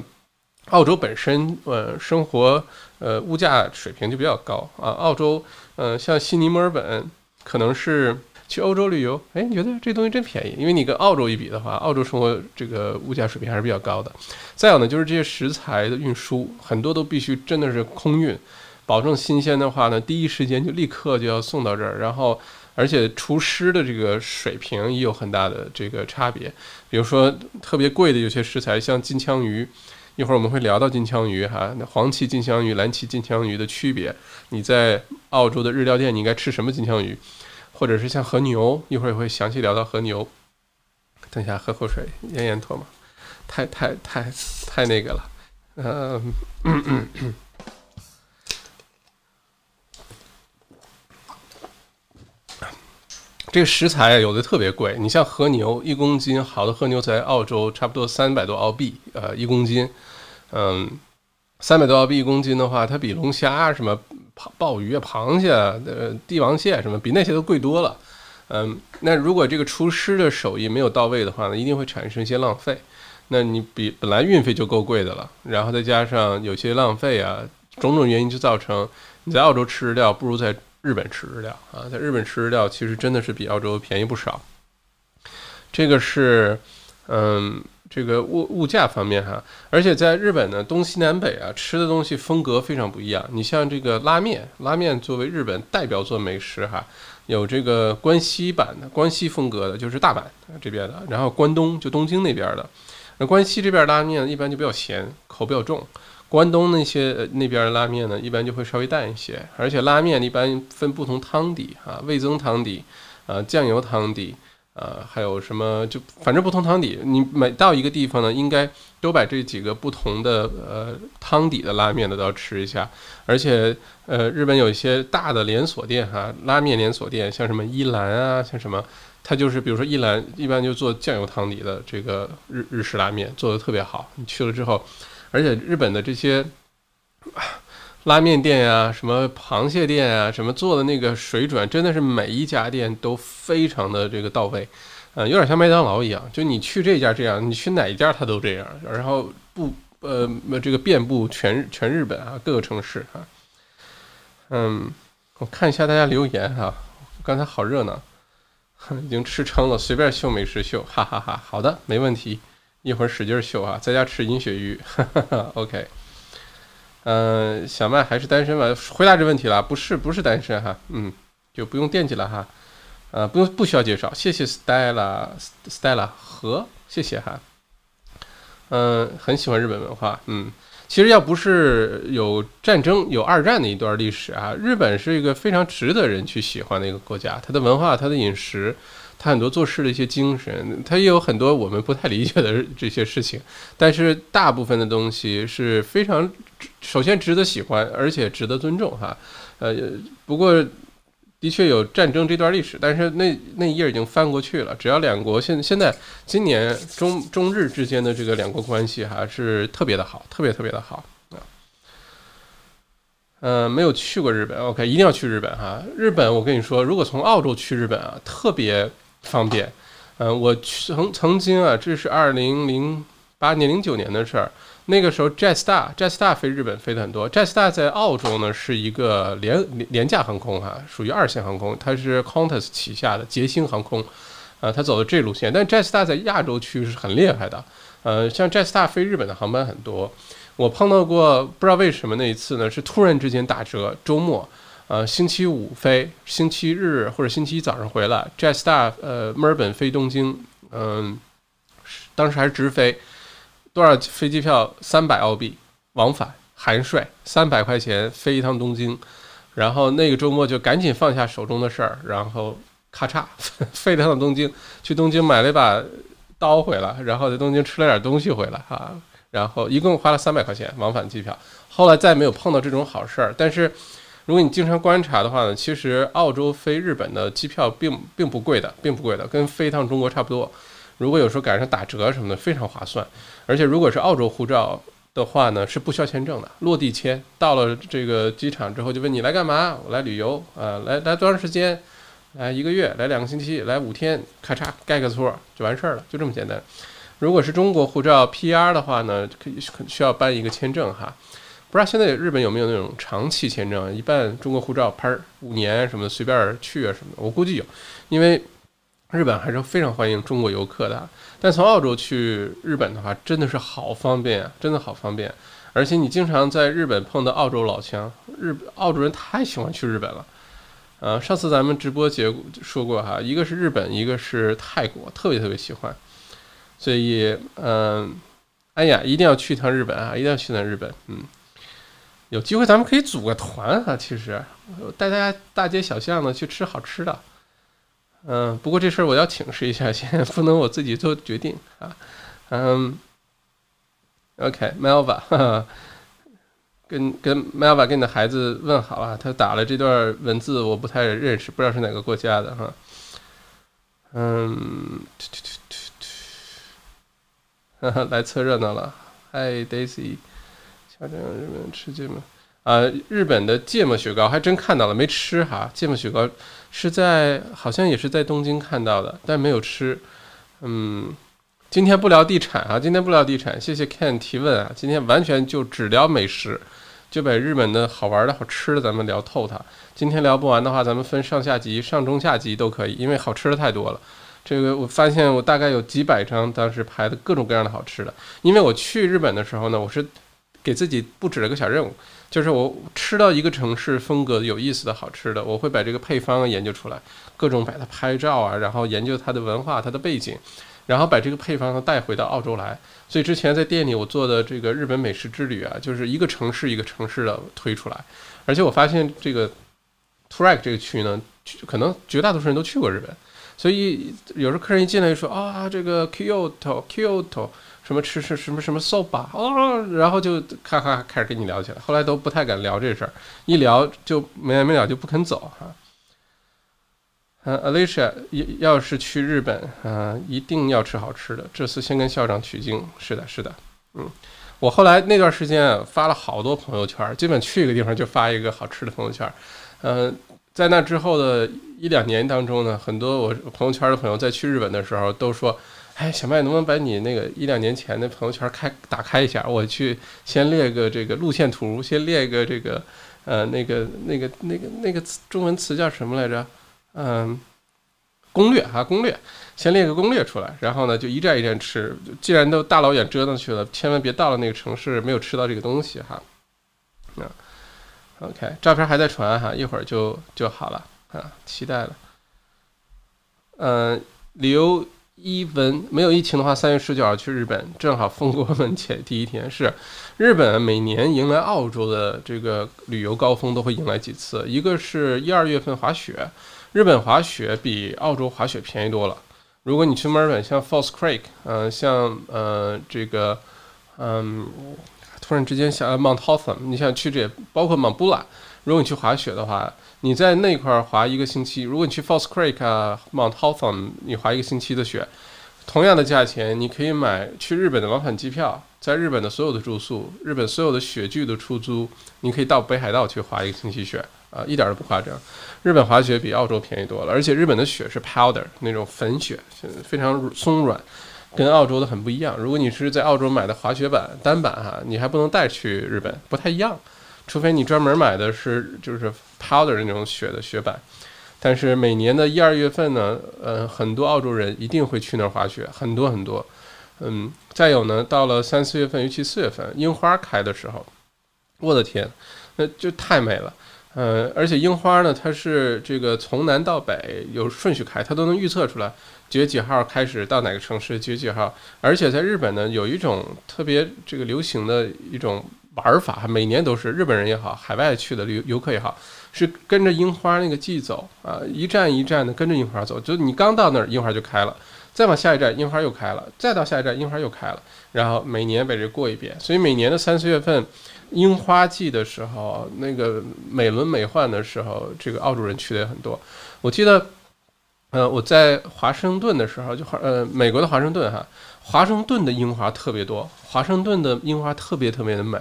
澳洲本身呃生活呃物价水平就比较高啊。澳洲呃像悉尼、墨尔本，可能是去欧洲旅游，哎，你觉得这东西真便宜，因为你跟澳洲一比的话，澳洲生活这个物价水平还是比较高的。再有呢，就是这些食材的运输很多都必须真的是空运。保证新鲜的话呢，第一时间就立刻就要送到这儿，然后而且厨师的这个水平也有很大的这个差别。比如说特别贵的有些食材，像金枪鱼，一会儿我们会聊到金枪鱼哈，那黄鳍金枪鱼、蓝鳍金枪鱼的区别。你在澳洲的日料店，你应该吃什么金枪鱼？或者是像和牛，一会儿也会详细聊到和牛。等一下喝口水，咽咽唾沫，太太太太那个了，嗯。这个食材有的特别贵，你像和牛一公斤，好的和牛在澳洲差不多三百多澳币，呃，一公斤，嗯，三百多澳币一公斤的话，它比龙虾什么鲍鲍鱼啊、螃蟹、呃帝王蟹什么比那些都贵多了，嗯，那如果这个厨师的手艺没有到位的话呢，一定会产生一些浪费。那你比本来运费就够贵的了，然后再加上有些浪费啊，种种原因就造成你在澳洲吃日料不如在。日本吃日料啊，在日本吃日料其实真的是比澳洲便宜不少。这个是，嗯，这个物物价方面哈，而且在日本呢，东西南北啊，吃的东西风格非常不一样。你像这个拉面，拉面作为日本代表作美食哈，有这个关西版的，关西风格的，就是大阪这边的，然后关东就东京那边的。那关西这边拉面一般就比较咸，口比较重。关东那些那边的拉面呢，一般就会稍微淡一些，而且拉面一般分不同汤底啊，味增汤底，啊酱油汤底，啊还有什么就反正不同汤底。你每到一个地方呢，应该都把这几个不同的呃汤底的拉面呢都要吃一下。而且呃日本有一些大的连锁店哈，拉面连锁店，像什么一兰啊，像什么，它就是比如说一兰一般就做酱油汤底的这个日日式拉面，做的特别好。你去了之后。而且日本的这些拉面店呀、什么螃蟹店啊、什么做的那个水准，真的是每一家店都非常的这个到位，呃，有点像麦当劳一样，就你去这家这样，你去哪一家它都这样，然后不呃这个遍布全全日本啊各个城市啊，嗯，我看一下大家留言哈，刚才好热闹，已经吃撑了，随便秀美食秀，哈哈哈，好的，没问题。一会儿使劲秀啊，在家吃银鳕鱼，OK。嗯，小麦还是单身吧？回答这问题了，不是，不是单身哈，嗯，就不用惦记了哈，呃，不用，不需要介绍，谢谢 Stella，Stella 和谢谢哈，嗯，很喜欢日本文化，嗯，其实要不是有战争，有二战的一段历史啊，日本是一个非常值得人去喜欢的一个国家，它的文化，它的饮食。他很多做事的一些精神，他也有很多我们不太理解的这些事情，但是大部分的东西是非常，首先值得喜欢，而且值得尊重哈。呃，不过的确有战争这段历史，但是那那一页已经翻过去了。只要两国现现在今年中中日之间的这个两国关系还是特别的好，特别特别的好啊。嗯，没有去过日本，OK，一定要去日本哈。日本，我跟你说，如果从澳洲去日本啊，特别。方便，嗯，我曾曾经啊，这是二零零八年、零九年的事儿。那个时候，Jetstar，Jetstar 飞日本飞的很多。Jetstar 在澳洲呢是一个廉廉价航空哈，属于二线航空，它是 Qantas 旗下的捷星航空，呃，它走的这路线。但 Jetstar 在亚洲区是很厉害的，呃，像 Jetstar 飞日本的航班很多。我碰到过，不知道为什么那一次呢，是突然之间打折，周末。呃，星期五飞，星期日或者星期一早上回来。Jetstar，呃，墨尔本飞东京，嗯，当时还是直飞，多少飞机票？三百澳币往返含税，三百块钱飞一趟东京，然后那个周末就赶紧放下手中的事儿，然后咔嚓 飞了趟东京，去东京买了一把刀回来，然后在东京吃了点东西回来啊，然后一共花了三百块钱往返机票。后来再没有碰到这种好事儿，但是如果你经常观察的话呢，其实澳洲飞日本的机票并并不贵的，并不贵的，跟飞一趟中国差不多。如果有时候赶上打折什么的，非常划算。而且如果是澳洲护照的话呢，是不需要签证的，落地签。到了这个机场之后，就问你来干嘛？我来旅游啊，来来多长时间？来一个月？来两个星期？来五天？咔嚓盖个戳就完事儿了，就这么简单。如果是中国护照 PR 的话呢，可以需要办一个签证哈。不知道现在日本有没有那种长期签证？一办中国护照，拍五年什么的，随便去啊什么的。我估计有，因为。日本还是非常欢迎中国游客的，但从澳洲去日本的话，真的是好方便啊，真的好方便。而且你经常在日本碰到澳洲老乡，日澳洲人太喜欢去日本了。呃，上次咱们直播节说过哈，一个是日本，一个是泰国，特别特别喜欢。所以，嗯，哎呀，一定要去一趟日本啊，一定要去趟日本。嗯，有机会咱们可以组个团哈，其实带大家大街小巷的去吃好吃的。嗯，不过这事儿我要请示一下，先不能我自己做决定啊。嗯，OK，Melva，跟跟 Melva 跟你的孩子问好啊。他打了这段文字，我不太认识，不知道是哪个国家的哈。嗯，来凑热闹了。Hi Daisy，小镇日本吃芥末啊，日本的芥末雪糕还真看到了，没吃哈。芥末雪糕。是在好像也是在东京看到的，但没有吃。嗯，今天不聊地产啊，今天不聊地产。谢谢 Ken 提问啊，今天完全就只聊美食，就把日本的好玩的好吃的咱们聊透它。今天聊不完的话，咱们分上下集、上中下集都可以，因为好吃的太多了。这个我发现我大概有几百张当时拍的各种各样的好吃的，因为我去日本的时候呢，我是给自己布置了个小任务。就是我吃到一个城市风格有意思的好吃的，我会把这个配方研究出来，各种把它拍照啊，然后研究它的文化、它的背景，然后把这个配方带回到澳洲来。所以之前在店里我做的这个日本美食之旅啊，就是一个城市一个城市的推出来。而且我发现这个 t r a c k 这个区呢，可能绝大多数人都去过日本，所以有时候客人一进来就说啊，这个 Kyoto Kyoto。什么吃吃什么什么 soba 哦，然后就咔咔开始跟你聊起来，后来都不太敢聊这事儿，一聊就没完没了，就不肯走哈。嗯，Alicia 要要是去日本，嗯，一定要吃好吃的。这次先跟校长取经，是的，是的，嗯，我后来那段时间发了好多朋友圈，基本去一个地方就发一个好吃的朋友圈。嗯，在那之后的一两年当中呢，很多我朋友圈的朋友在去日本的时候都说。哎，小麦，能不能把你那个一两年前的朋友圈开打开一下？我去先列个这个路线图，先列一个这个，呃，那个那个那个那个中文词叫什么来着？嗯，攻略哈，攻略，先列个攻略出来，然后呢就一站一站吃。既然都大老远折腾去了，千万别到了那个城市没有吃到这个东西哈。嗯 OK，照片还在传哈，一会儿就就好了啊，期待了。嗯，刘。一文没有疫情的话，三月十九号去日本，正好封国门前第一天。是日本每年迎来澳洲的这个旅游高峰，都会迎来几次。一个是一二月份滑雪，日本滑雪比澳洲滑雪便宜多了。如果你去墨尔本，像 Falls Creek，嗯，像呃这个，嗯，突然之间想 Mount Hotham，你想去这，包括 Mount Bula，如果你去滑雪的话。你在那块儿滑一个星期，如果你去 Falls Creek 啊，Mount Hotham，你滑一个星期的雪，同样的价钱，你可以买去日本的往返机票，在日本的所有的住宿，日本所有的雪具的出租，你可以到北海道去滑一个星期雪啊，一点都不夸张。日本滑雪比澳洲便宜多了，而且日本的雪是 powder 那种粉雪，非常松软，跟澳洲的很不一样。如果你是在澳洲买的滑雪板单板哈，你还不能带去日本，不太一样。除非你专门买的是就是 powder 那种雪的雪板，但是每年的一二月份呢，呃，很多澳洲人一定会去那儿滑雪，很多很多。嗯，再有呢，到了三四月份，尤其四月份樱花开的时候，我的天，那就太美了。呃，而且樱花呢，它是这个从南到北有顺序开，它都能预测出来几月几号开始到哪个城市，几月几号。而且在日本呢，有一种特别这个流行的一种玩法，每年都是日本人也好，海外去的游游客也好，是跟着樱花那个季走啊，一站一站的跟着樱花走，就你刚到那儿，樱花就开了。再往下一站，樱花又开了；再到下一站，樱花又开了。然后每年把这过一遍，所以每年的三四月份，樱花季的时候，那个美轮美奂的时候，这个澳洲人去的也很多。我记得，呃，我在华盛顿的时候，就华呃美国的华盛顿哈，华盛顿的樱花特别多，华盛顿的樱花特别特别的美。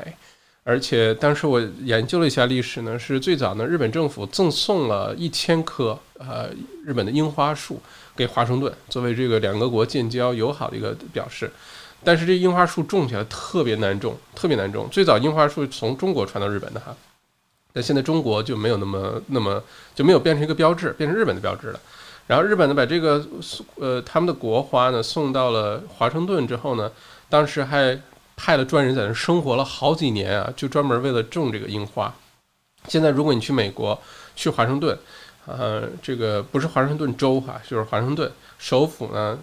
而且当时我研究了一下历史呢，是最早呢，日本政府赠送了一千棵呃日本的樱花树给华盛顿，作为这个两个国建交友好的一个表示。但是这樱花树种起来特别难种，特别难种。最早樱花树从中国传到日本的哈，但现在中国就没有那么那么就没有变成一个标志，变成日本的标志了。然后日本呢把这个呃他们的国花呢送到了华盛顿之后呢，当时还。派了专人在那生活了好几年啊，就专门为了种这个樱花。现在如果你去美国，去华盛顿，呃，这个不是华盛顿州哈，就是华盛顿首府呢，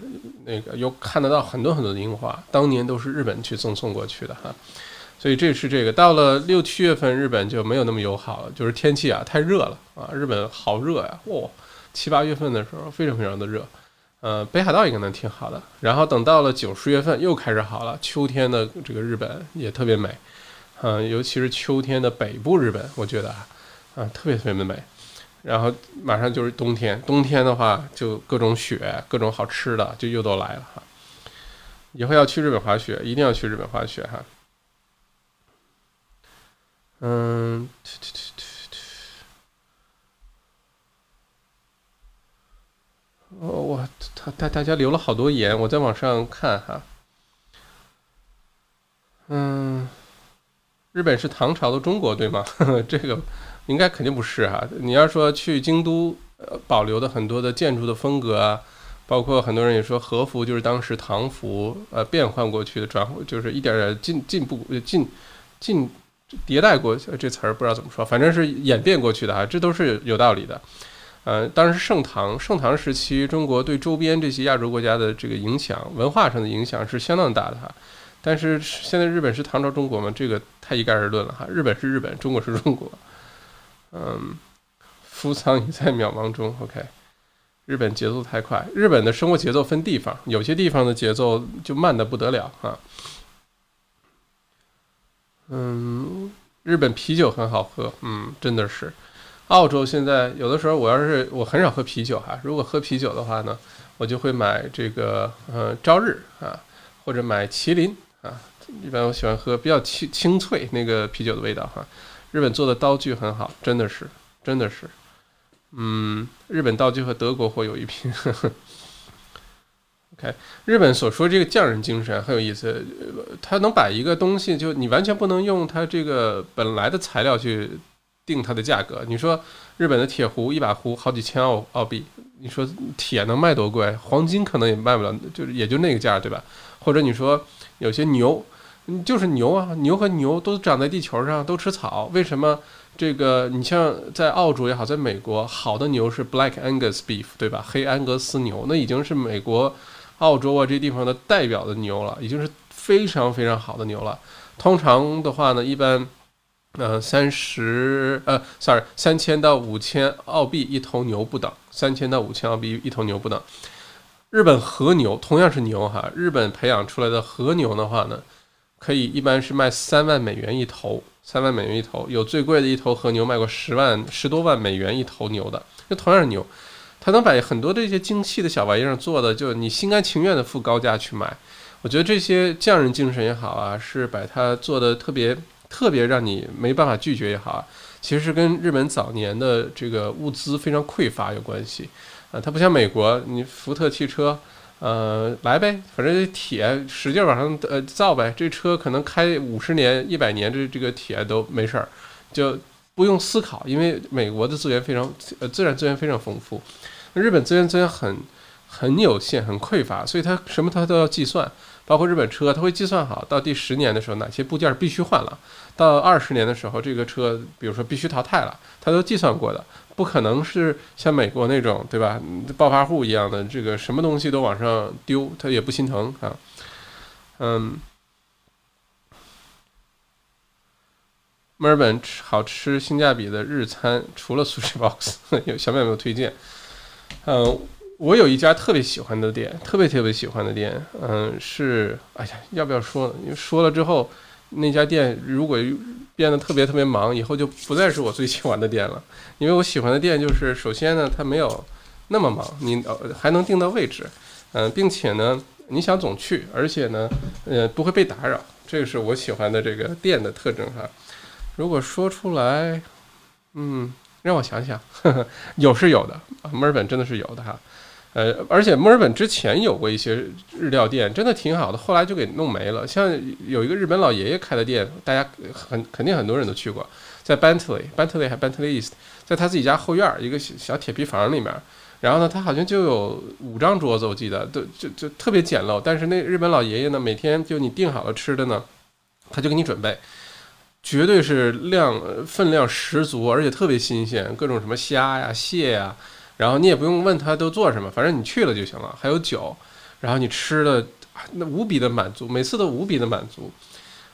那个又看得到很多很多的樱花，当年都是日本去赠送过去的哈。所以这是这个，到了六七月份，日本就没有那么友好了，就是天气啊太热了啊，日本好热呀，哇，七八月份的时候非常非常的热。呃，北海道应该能挺好的，然后等到了九十月份又开始好了，秋天的这个日本也特别美，嗯，尤其是秋天的北部日本，我觉得啊，啊，特别特别的美。然后马上就是冬天，冬天的话就各种雪，各种好吃的就又都来了哈。以后要去日本滑雪，一定要去日本滑雪哈。嗯。哦，我他大大家留了好多言，我在网上看哈。嗯，日本是唐朝的中国对吗？这个应该肯定不是哈。你要说去京都，呃，保留的很多的建筑的风格啊，包括很多人也说和服就是当时唐服，呃，变换过去的，转就是一点点进进步进进迭代过去这词儿不知道怎么说，反正是演变过去的哈，这都是有道理的。呃，当然是盛唐，盛唐时期，中国对周边这些亚洲国家的这个影响，文化上的影响是相当大的哈。但是现在日本是唐朝中国吗？这个太一概而论了哈。日本是日本，中国是中国。嗯，夫仓已在渺茫中。OK，日本节奏太快，日本的生活节奏分地方，有些地方的节奏就慢的不得了哈。嗯，日本啤酒很好喝，嗯，真的是。澳洲现在有的时候，我要是我很少喝啤酒哈，如果喝啤酒的话呢，我就会买这个呃朝日啊，或者买麒麟啊。一般我喜欢喝比较清清脆那个啤酒的味道哈。日本做的刀具很好，真的是真的是，嗯，日本刀具和德国货有一拼。OK，日本所说这个匠人精神很有意思，他能把一个东西就你完全不能用它这个本来的材料去。定它的价格，你说日本的铁壶一把壶好几千澳澳币，你说铁能卖多贵？黄金可能也卖不了，就是也就那个价，对吧？或者你说有些牛，就是牛啊，牛和牛都长在地球上，都吃草，为什么这个你像在澳洲也好，在美国，好的牛是 Black Angus beef，对吧？黑安格斯牛，那已经是美国、澳洲啊这地方的代表的牛了，已经是非常非常好的牛了。通常的话呢，一般。呃，三十呃，sorry，三千到五千澳币一头牛不等，三千到五千澳币一头牛不等。日本和牛同样是牛哈，日本培养出来的和牛的话呢，可以一般是卖三万美元一头，三万美元一头，有最贵的一头和牛卖过十万十多万美元一头牛的。那同样是牛，它能把很多这些精细的小玩意儿做的，就你心甘情愿的付高价去买。我觉得这些匠人精神也好啊，是把它做的特别。特别让你没办法拒绝也好，其实是跟日本早年的这个物资非常匮乏有关系啊。它不像美国，你福特汽车，呃，来呗，反正铁使劲往上呃造呗，这车可能开五十年、一百年，这这个铁都没事儿，就不用思考，因为美国的资源非常呃自然资源非常丰富，日本资源资源很很有限、很匮乏，所以它什么它都要计算。包括日本车，它会计算好到第十年的时候哪些部件必须换了，到二十年的时候这个车比如说必须淘汰了，它都计算过的，不可能是像美国那种对吧，暴发户一样的这个什么东西都往上丢，他也不心疼啊，嗯。墨尔本吃好吃、性价比的日餐，除了 Sushi Box，有小妹有没有推荐？嗯，我有一家特别喜欢的店，特别特别喜欢的店，嗯，是，哎呀，要不要说呢？因为说了之后，那家店如果变得特别特别忙，以后就不再是我最喜欢的店了。因为我喜欢的店就是，首先呢，它没有那么忙，你还能定到位置，嗯，并且呢，你想总去，而且呢，呃，不会被打扰，这个是我喜欢的这个店的特征哈。如果说出来，嗯，让我想想，呵 呵有是有的墨尔本真的是有的哈，呃，而且墨尔本之前有过一些日料店，真的挺好的，后来就给弄没了。像有一个日本老爷爷开的店，大家很肯定很多人都去过，在 Bentley，Bentley 还 Bentley East，在他自己家后院一个小铁皮房里面，然后呢，他好像就有五张桌子，我记得都就就特别简陋，但是那日本老爷爷呢，每天就你订好了吃的呢，他就给你准备。绝对是量分量十足，而且特别新鲜，各种什么虾呀、蟹呀，然后你也不用问他都做什么，反正你去了就行了。还有酒，然后你吃的那无比的满足，每次都无比的满足。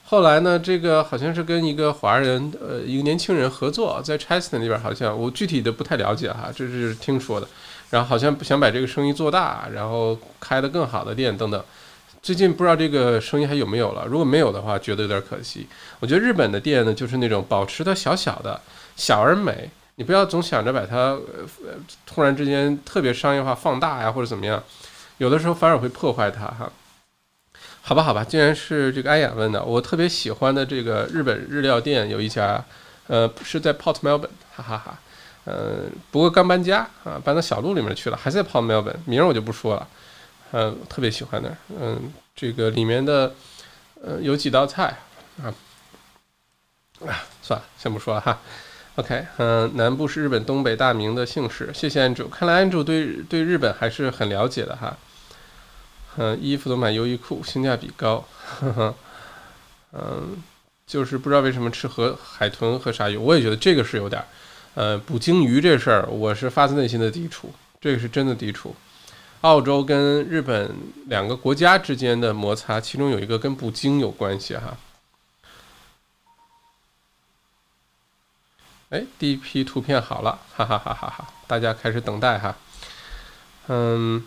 后来呢，这个好像是跟一个华人，呃，一个年轻人合作，在 Cheston 那边，好像我具体的不太了解哈，这是听说的。然后好像想把这个生意做大，然后开的更好的店等等。最近不知道这个生意还有没有了。如果没有的话，觉得有点可惜。我觉得日本的店呢，就是那种保持的小小的，小而美。你不要总想着把它，呃，突然之间特别商业化放大呀，或者怎么样，有的时候反而会破坏它哈。好吧，好吧，既然是这个安雅问的，我特别喜欢的这个日本日料店有一家，呃，是在 Port Melbourne，哈哈哈。嗯，不过刚搬家啊，搬到小路里面去了，还在 Port Melbourne，名儿我就不说了。嗯，特别喜欢的，嗯，这个里面的，呃，有几道菜啊，啊，算了，先不说了哈。OK，嗯，南部是日本东北大名的姓氏，谢谢安主，看来安主对对日本还是很了解的哈。嗯，衣服都买优衣库，性价比高，呵呵，嗯，就是不知道为什么吃和海豚和鲨鱼，我也觉得这个是有点，呃，捕鲸鱼这事儿，我是发自内心的抵触，这个是真的抵触。澳洲跟日本两个国家之间的摩擦，其中有一个跟捕鲸有关系哈。哎，第一批图片好了，哈哈哈哈哈！大家开始等待哈。嗯，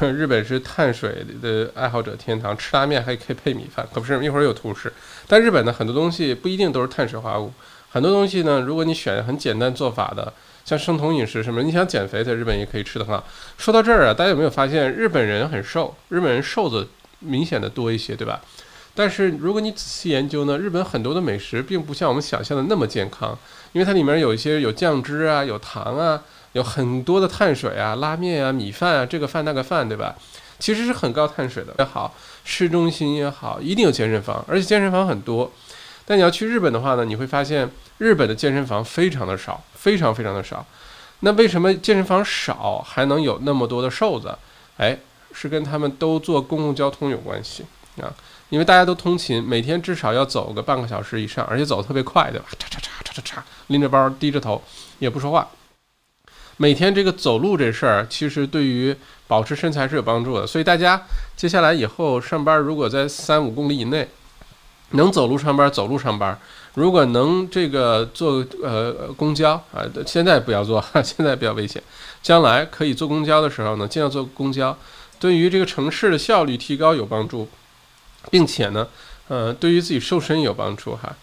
日本是碳水的爱好者天堂，吃拉面还可以配米饭，可不是一会儿有图示。但日本的很多东西不一定都是碳水化合物，很多东西呢，如果你选很简单做法的。像生酮饮食什么，你想减肥，在日本也可以吃的很好。说到这儿啊，大家有没有发现日本人很瘦？日本人瘦子明显的多一些，对吧？但是如果你仔细研究呢，日本很多的美食并不像我们想象的那么健康，因为它里面有一些有酱汁啊，有糖啊，有很多的碳水啊，拉面啊，米饭啊，这个饭那个饭，对吧？其实是很高碳水的。也好，市中心也好，一定有健身房，而且健身房很多。但你要去日本的话呢，你会发现日本的健身房非常的少，非常非常的少。那为什么健身房少还能有那么多的瘦子？哎，是跟他们都坐公共交通有关系啊。因为大家都通勤，每天至少要走个半个小时以上，而且走得特别快，对吧？嚓嚓嚓嚓嚓嚓，拎着包，低着头，也不说话。每天这个走路这事儿，其实对于保持身材是有帮助的。所以大家接下来以后上班，如果在三五公里以内。能走路上班，走路上班。如果能这个坐呃公交啊，现在不要坐，现在比较危险。将来可以坐公交的时候呢，尽量坐公交，对于这个城市的效率提高有帮助，并且呢，呃，对于自己瘦身有帮助哈。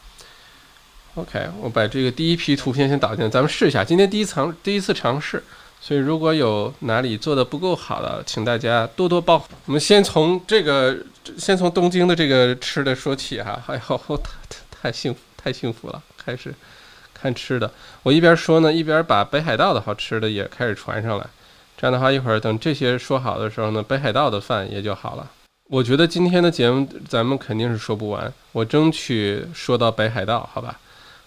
OK，我把这个第一批图片先导进来，咱们试一下。今天第一层第一次尝试。所以，如果有哪里做的不够好的，请大家多多包。我们先从这个，先从东京的这个吃的说起哈。哎呦，太太幸福，太幸福了！开始看吃的，我一边说呢，一边把北海道的好吃的也开始传上来。这样的话，一会儿等这些说好的时候呢，北海道的饭也就好了。我觉得今天的节目咱们肯定是说不完，我争取说到北海道，好吧？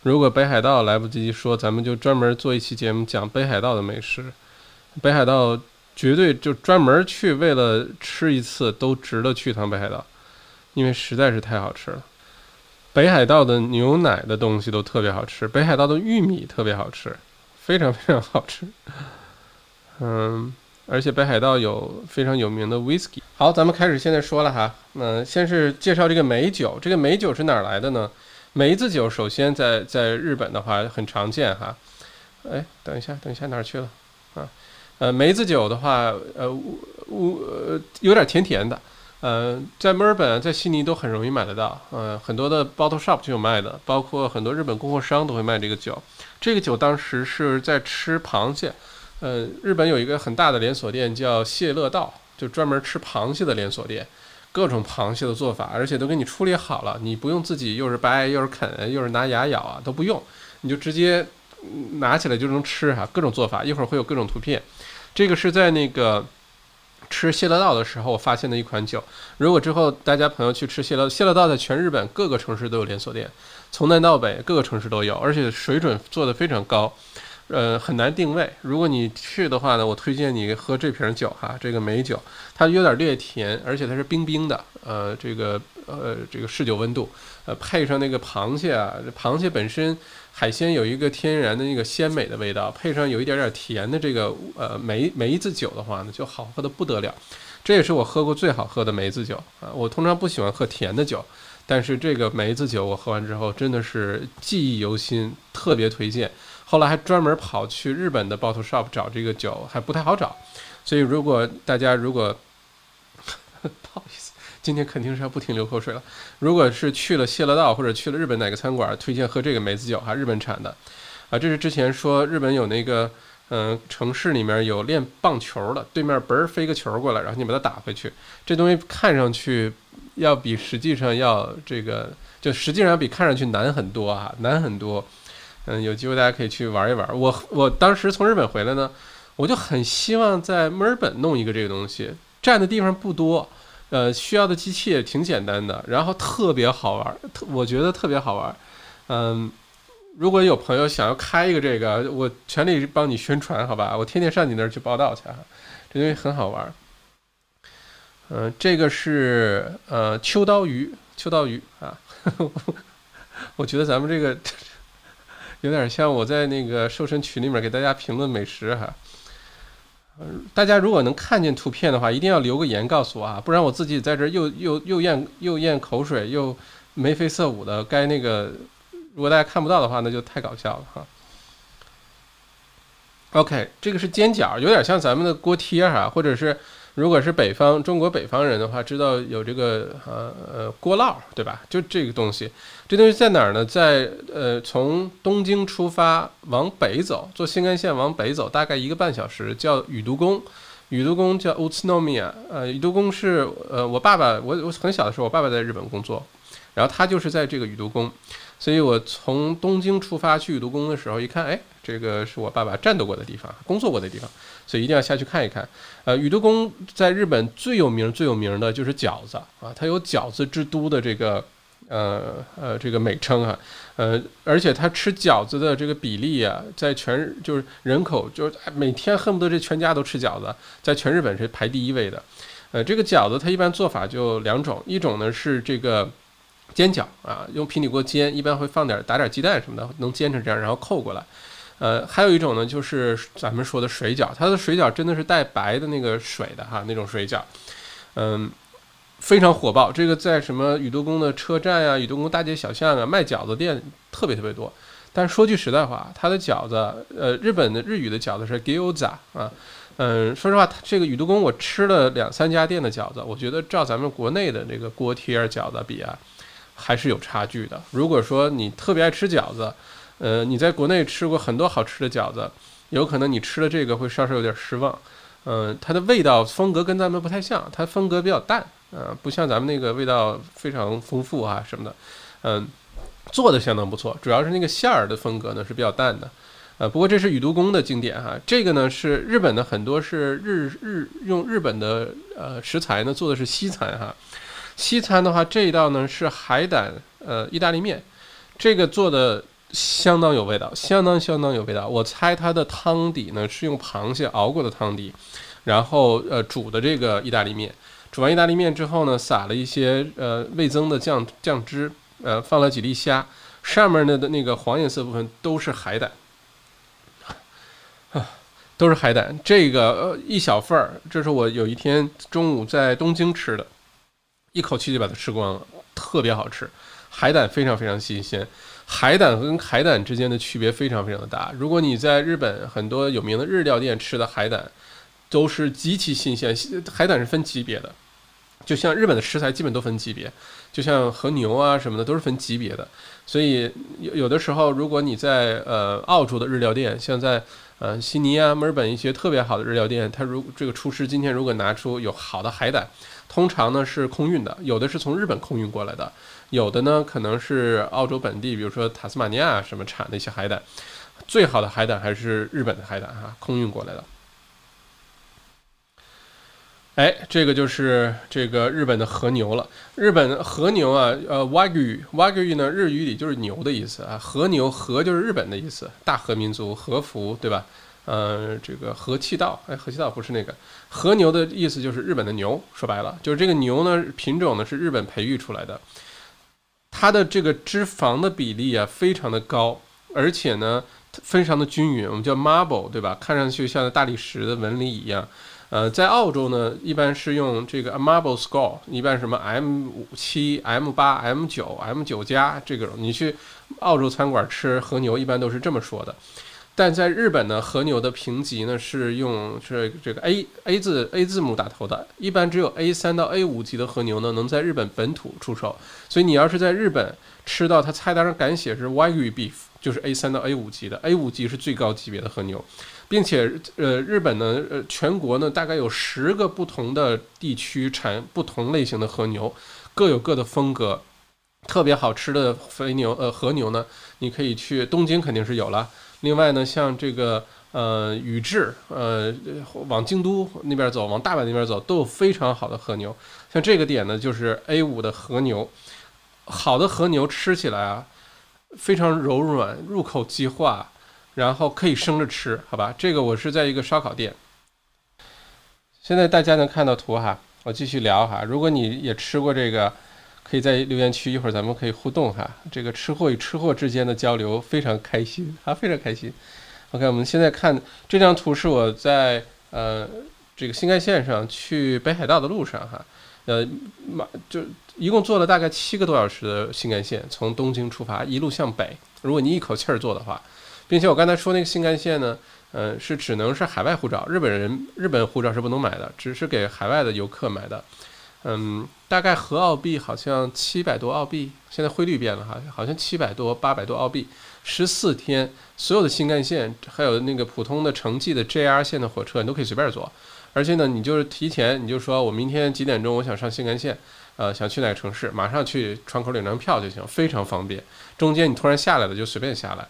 如果北海道来不及说，咱们就专门做一期节目讲北海道的美食。北海道绝对就专门去为了吃一次都值得去一趟北海道，因为实在是太好吃了。北海道的牛奶的东西都特别好吃，北海道的玉米特别好吃，非常非常好吃。嗯，而且北海道有非常有名的 whisky。好，咱们开始现在说了哈。那先是介绍这个美酒，这个美酒是哪儿来的呢？梅子酒首先在在日本的话很常见哈。哎，等一下，等一下哪儿去了？啊，呃，梅子酒的话，呃，乌呃有点甜甜的。呃，在墨尔本、在悉尼都很容易买得到，呃，很多的 bottle shop 就有卖的，包括很多日本供货商都会卖这个酒。这个酒当时是在吃螃蟹，呃，日本有一个很大的连锁店叫蟹乐道，就专门吃螃蟹的连锁店，各种螃蟹的做法，而且都给你处理好了，你不用自己又是掰又是啃又是拿牙咬啊，都不用，你就直接拿起来就能吃哈，各种做法，一会儿会有各种图片。这个是在那个。吃谢乐道的时候，我发现的一款酒。如果之后大家朋友去吃谢乐谢乐道，在全日本各个城市都有连锁店，从南到北各个城市都有，而且水准做得非常高，呃，很难定位。如果你去的话呢，我推荐你喝这瓶酒哈，这个美酒，它有点略甜，而且它是冰冰的，呃，这个呃这个试酒温度，呃，配上那个螃蟹啊，螃蟹本身。海鲜有一个天然的那个鲜美的味道，配上有一点点甜的这个呃梅梅子酒的话呢，就好喝的不得了。这也是我喝过最好喝的梅子酒啊！我通常不喜欢喝甜的酒，但是这个梅子酒我喝完之后真的是记忆犹新，特别推荐。后来还专门跑去日本的 bottle shop 找这个酒，还不太好找，所以如果大家如果不好意思。今天肯定是要不停流口水了。如果是去了谢乐道或者去了日本哪个餐馆，推荐喝这个梅子酒哈，日本产的。啊，这是之前说日本有那个，嗯，城市里面有练棒球的，对面嘣儿飞个球过来，然后你把它打回去。这东西看上去要比实际上要这个，就实际上比看上去难很多啊，难很多。嗯，有机会大家可以去玩一玩。我我当时从日本回来呢，我就很希望在墨尔本弄一个这个东西，占的地方不多。呃，需要的机器也挺简单的，然后特别好玩，特我觉得特别好玩。嗯，如果有朋友想要开一个这个，我全力帮你宣传，好吧？我天天上你那儿去报道去，这东西很好玩。嗯，这个是呃秋刀鱼，秋刀鱼啊，我觉得咱们这个有点像我在那个瘦身群里面给大家评论美食哈。大家如果能看见图片的话，一定要留个言告诉我啊，不然我自己在这又又又咽又咽口水又眉飞色舞的，该那个如果大家看不到的话，那就太搞笑了哈。OK，这个是煎饺，有点像咱们的锅贴哈，或者是。如果是北方中国北方人的话，知道有这个呃呃锅烙，对吧？就这个东西，这东西在哪儿呢？在呃从东京出发往北走，坐新干线往北走，大概一个半小时，叫宇都宫。宇都宫叫 Utsunomiya，呃，宇都宫是呃我爸爸，我我很小的时候，我爸爸在日本工作，然后他就是在这个宇都宫。所以我从东京出发去宇都宫的时候，一看，哎，这个是我爸爸战斗过的地方，工作过的地方，所以一定要下去看一看。呃，宇都宫在日本最有名、最有名的就是饺子啊，它有饺子之都的这个呃呃这个美称啊，呃，而且它吃饺子的这个比例啊，在全就是人口就是每天恨不得这全家都吃饺子，在全日本是排第一位的。呃，这个饺子它一般做法就两种，一种呢是这个。煎饺啊，用平底锅煎，一般会放点打点鸡蛋什么的，能煎成这样，然后扣过来。呃，还有一种呢，就是咱们说的水饺，它的水饺真的是带白的那个水的哈，那种水饺，嗯，非常火爆。这个在什么宇都宫的车站呀、宇都宫大街小巷啊，卖饺子店特别特别多。但说句实在话，它的饺子，呃，日本的日语的饺子是 gyoza 啊，嗯，说实话，这个宇都宫我吃了两三家店的饺子，我觉得照咱们国内的这个锅贴儿饺子比啊。还是有差距的。如果说你特别爱吃饺子，呃，你在国内吃过很多好吃的饺子，有可能你吃了这个会稍稍有点失望。嗯，它的味道风格跟咱们不太像，它风格比较淡，呃，不像咱们那个味道非常丰富啊什么的。嗯，做的相当不错，主要是那个馅儿的风格呢是比较淡的。呃，不过这是宇都宫的经典哈，这个呢是日本的很多是日日用日本的呃食材呢做的是西餐哈。西餐的话，这一道呢是海胆呃意大利面，这个做的相当有味道，相当相当有味道。我猜它的汤底呢是用螃蟹熬过的汤底，然后呃煮的这个意大利面。煮完意大利面之后呢，撒了一些呃味增的酱酱汁，呃放了几粒虾，上面的的那个黄颜色部分都是海胆，啊，都是海胆。这个呃一小份儿，这是我有一天中午在东京吃的，一口气就把它吃光了，特别好吃。海胆非常非常新鲜，海胆跟海胆之间的区别非常非常的大。如果你在日本很多有名的日料店吃的海胆，都是极其新鲜，海胆是分级别的，就像日本的食材基本都分级别，就像和牛啊什么的都是分级别的。所以有有的时候，如果你在呃澳洲的日料店，像在呃悉尼啊、墨尔本一些特别好的日料店，他如这个厨师今天如果拿出有好的海胆，通常呢是空运的，有的是从日本空运过来的，有的呢可能是澳洲本地，比如说塔斯马尼亚什么产的一些海胆，最好的海胆还是日本的海胆哈，空运过来的。哎，这个就是这个日本的和牛了。日本和牛啊，呃，wagyu，wagyu 呢，日语里就是牛的意思啊。和牛，和就是日本的意思，大和民族，和服，对吧？呃，这个和气道，哎，和气道不是那个和牛的意思，就是日本的牛。说白了，就是这个牛呢，品种呢是日本培育出来的，它的这个脂肪的比例啊，非常的高，而且呢，非常的均匀。我们叫 marble，对吧？看上去像大理石的纹理一样。呃，在澳洲呢，一般是用这个 Marble Score，一般什么 M 五七、M 八、M 九、M 九加这个，你去澳洲餐馆吃和牛，一般都是这么说的。但在日本呢，和牛的评级呢是用是这个 A A 字 A 字母打头的，一般只有 A 三到 A 五级的和牛呢能在日本本土出售。所以你要是在日本吃到它菜单上敢写是 Wagyu Beef，就是 A 三到 A 五级的，A 五级是最高级别的和牛。并且，呃，日本呢，呃，全国呢，大概有十个不同的地区产不同类型的和牛，各有各的风格。特别好吃的肥牛，呃，和牛呢，你可以去东京肯定是有了。另外呢，像这个，呃，宇治，呃，往京都那边走，往大阪那边走，都有非常好的和牛。像这个点呢，就是 A 五的和牛，好的和牛吃起来啊，非常柔软，入口即化。然后可以生着吃，好吧？这个我是在一个烧烤店。现在大家能看到图哈，我继续聊哈。如果你也吃过这个，可以在留言区，一会儿咱们可以互动哈。这个吃货与吃货之间的交流非常开心啊，非常开心。OK，我们现在看这张图是我在呃这个新干线上去北海道的路上哈，呃马就一共坐了大概七个多小时的新干线，从东京出发，一路向北。如果你一口气儿坐的话。并且我刚才说那个新干线呢，呃，是只能是海外护照，日本人日本护照是不能买的，只是给海外的游客买的。嗯，大概合澳币好像七百多澳币，现在汇率变了哈，好像七百多八百多澳币，十四天，所有的新干线还有那个普通的城际的 JR 线的火车，你都可以随便坐。而且呢，你就是提前，你就说我明天几点钟我想上新干线，呃，想去哪个城市，马上去窗口领张票就行，非常方便。中间你突然下来了，就随便下来。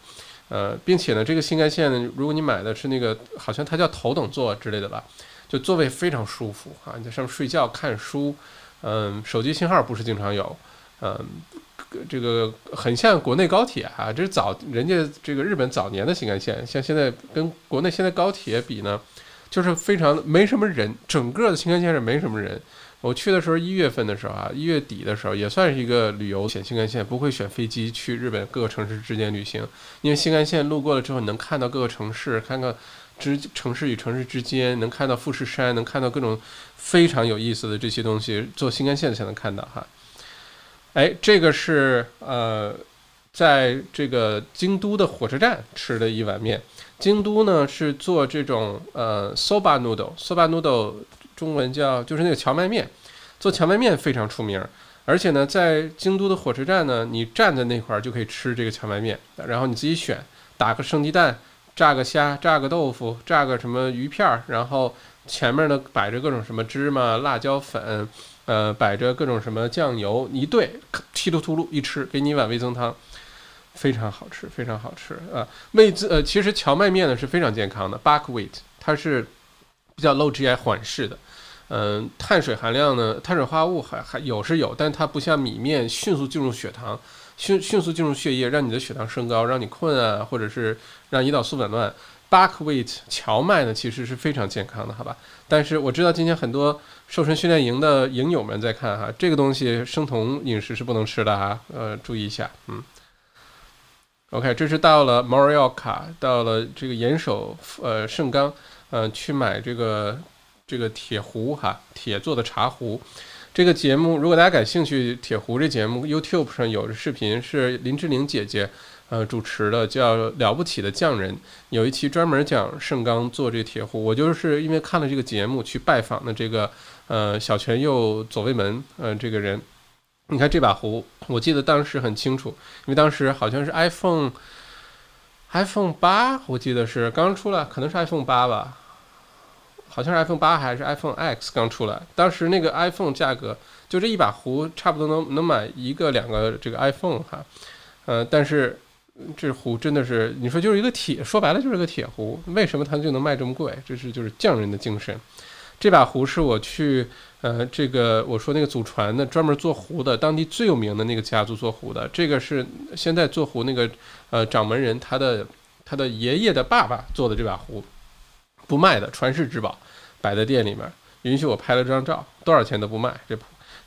呃，并且呢，这个新干线呢，如果你买的是那个，好像它叫头等座之类的吧，就座位非常舒服啊，你在上面睡觉、看书，嗯，手机信号不是经常有，嗯，这个很像国内高铁啊，这是早人家这个日本早年的新干线，像现在跟国内现在高铁比呢，就是非常没什么人，整个的新干线是没什么人。我去的时候一月份的时候啊，一月底的时候也算是一个旅游选新干线，不会选飞机去日本各个城市之间旅行，因为新干线路过了之后，你能看到各个城市，看看之城市与城市之间，能看到富士山，能看到各种非常有意思的这些东西，坐新干线才能看到哈。哎，这个是呃，在这个京都的火车站吃的一碗面，京都呢是做这种呃 soba noodle，soba noodle。中文叫就是那个荞麦面，做荞麦面非常出名，而且呢，在京都的火车站呢，你站在那块儿就可以吃这个荞麦面，然后你自己选，打个生鸡蛋，炸个虾，炸个豆腐，炸个什么鱼片儿，然后前面呢摆着各种什么芝麻、辣椒粉，呃，摆着各种什么酱油，一兑，稀里秃噜一吃，给你一碗味增汤，非常好吃，非常好吃啊！味增呃，其实荞麦面呢是非常健康的，buckwheat，它是比较 low GI 缓释的。嗯，碳水含量呢？碳水化合物还还有是有，但它不像米面迅速进入血糖，迅迅速进入血液，让你的血糖升高，让你困啊，或者是让胰岛素紊乱。buckwheat 荞麦呢，其实是非常健康的，好吧？但是我知道今天很多瘦身训练营的营友们在看哈，这个东西生酮饮食是不能吃的哈，呃，注意一下，嗯。OK，这是到了 m o r i o c a 到了这个岩手呃盛冈，嗯，去买这个这个铁壶哈，铁做的茶壶。这个节目如果大家感兴趣，铁壶这节目 YouTube 上有视频是林志玲姐姐。呃，主持的叫《了不起的匠人》，有一期专门讲盛刚做这铁壶。我就是因为看了这个节目去拜访的这个呃小泉佑左卫门，呃这个人。你看这把壶，我记得当时很清楚，因为当时好像是 iPhone iPhone 八，我记得是刚出来，可能是 iPhone 八吧，好像是 iPhone 八还是 iPhone X 刚出来。当时那个 iPhone 价格就这一把壶，差不多能能买一个两个这个 iPhone 哈，呃，但是。这壶真的是，你说就是一个铁，说白了就是个铁壶，为什么它就能卖这么贵？这是就是匠人的精神。这把壶是我去，呃，这个我说那个祖传的专门做壶的，当地最有名的那个家族做壶的。这个是现在做壶那个，呃，掌门人他的他的爷爷的爸爸做的这把壶，不卖的传世之宝，摆在店里面，允许我拍了这张照，多少钱都不卖。这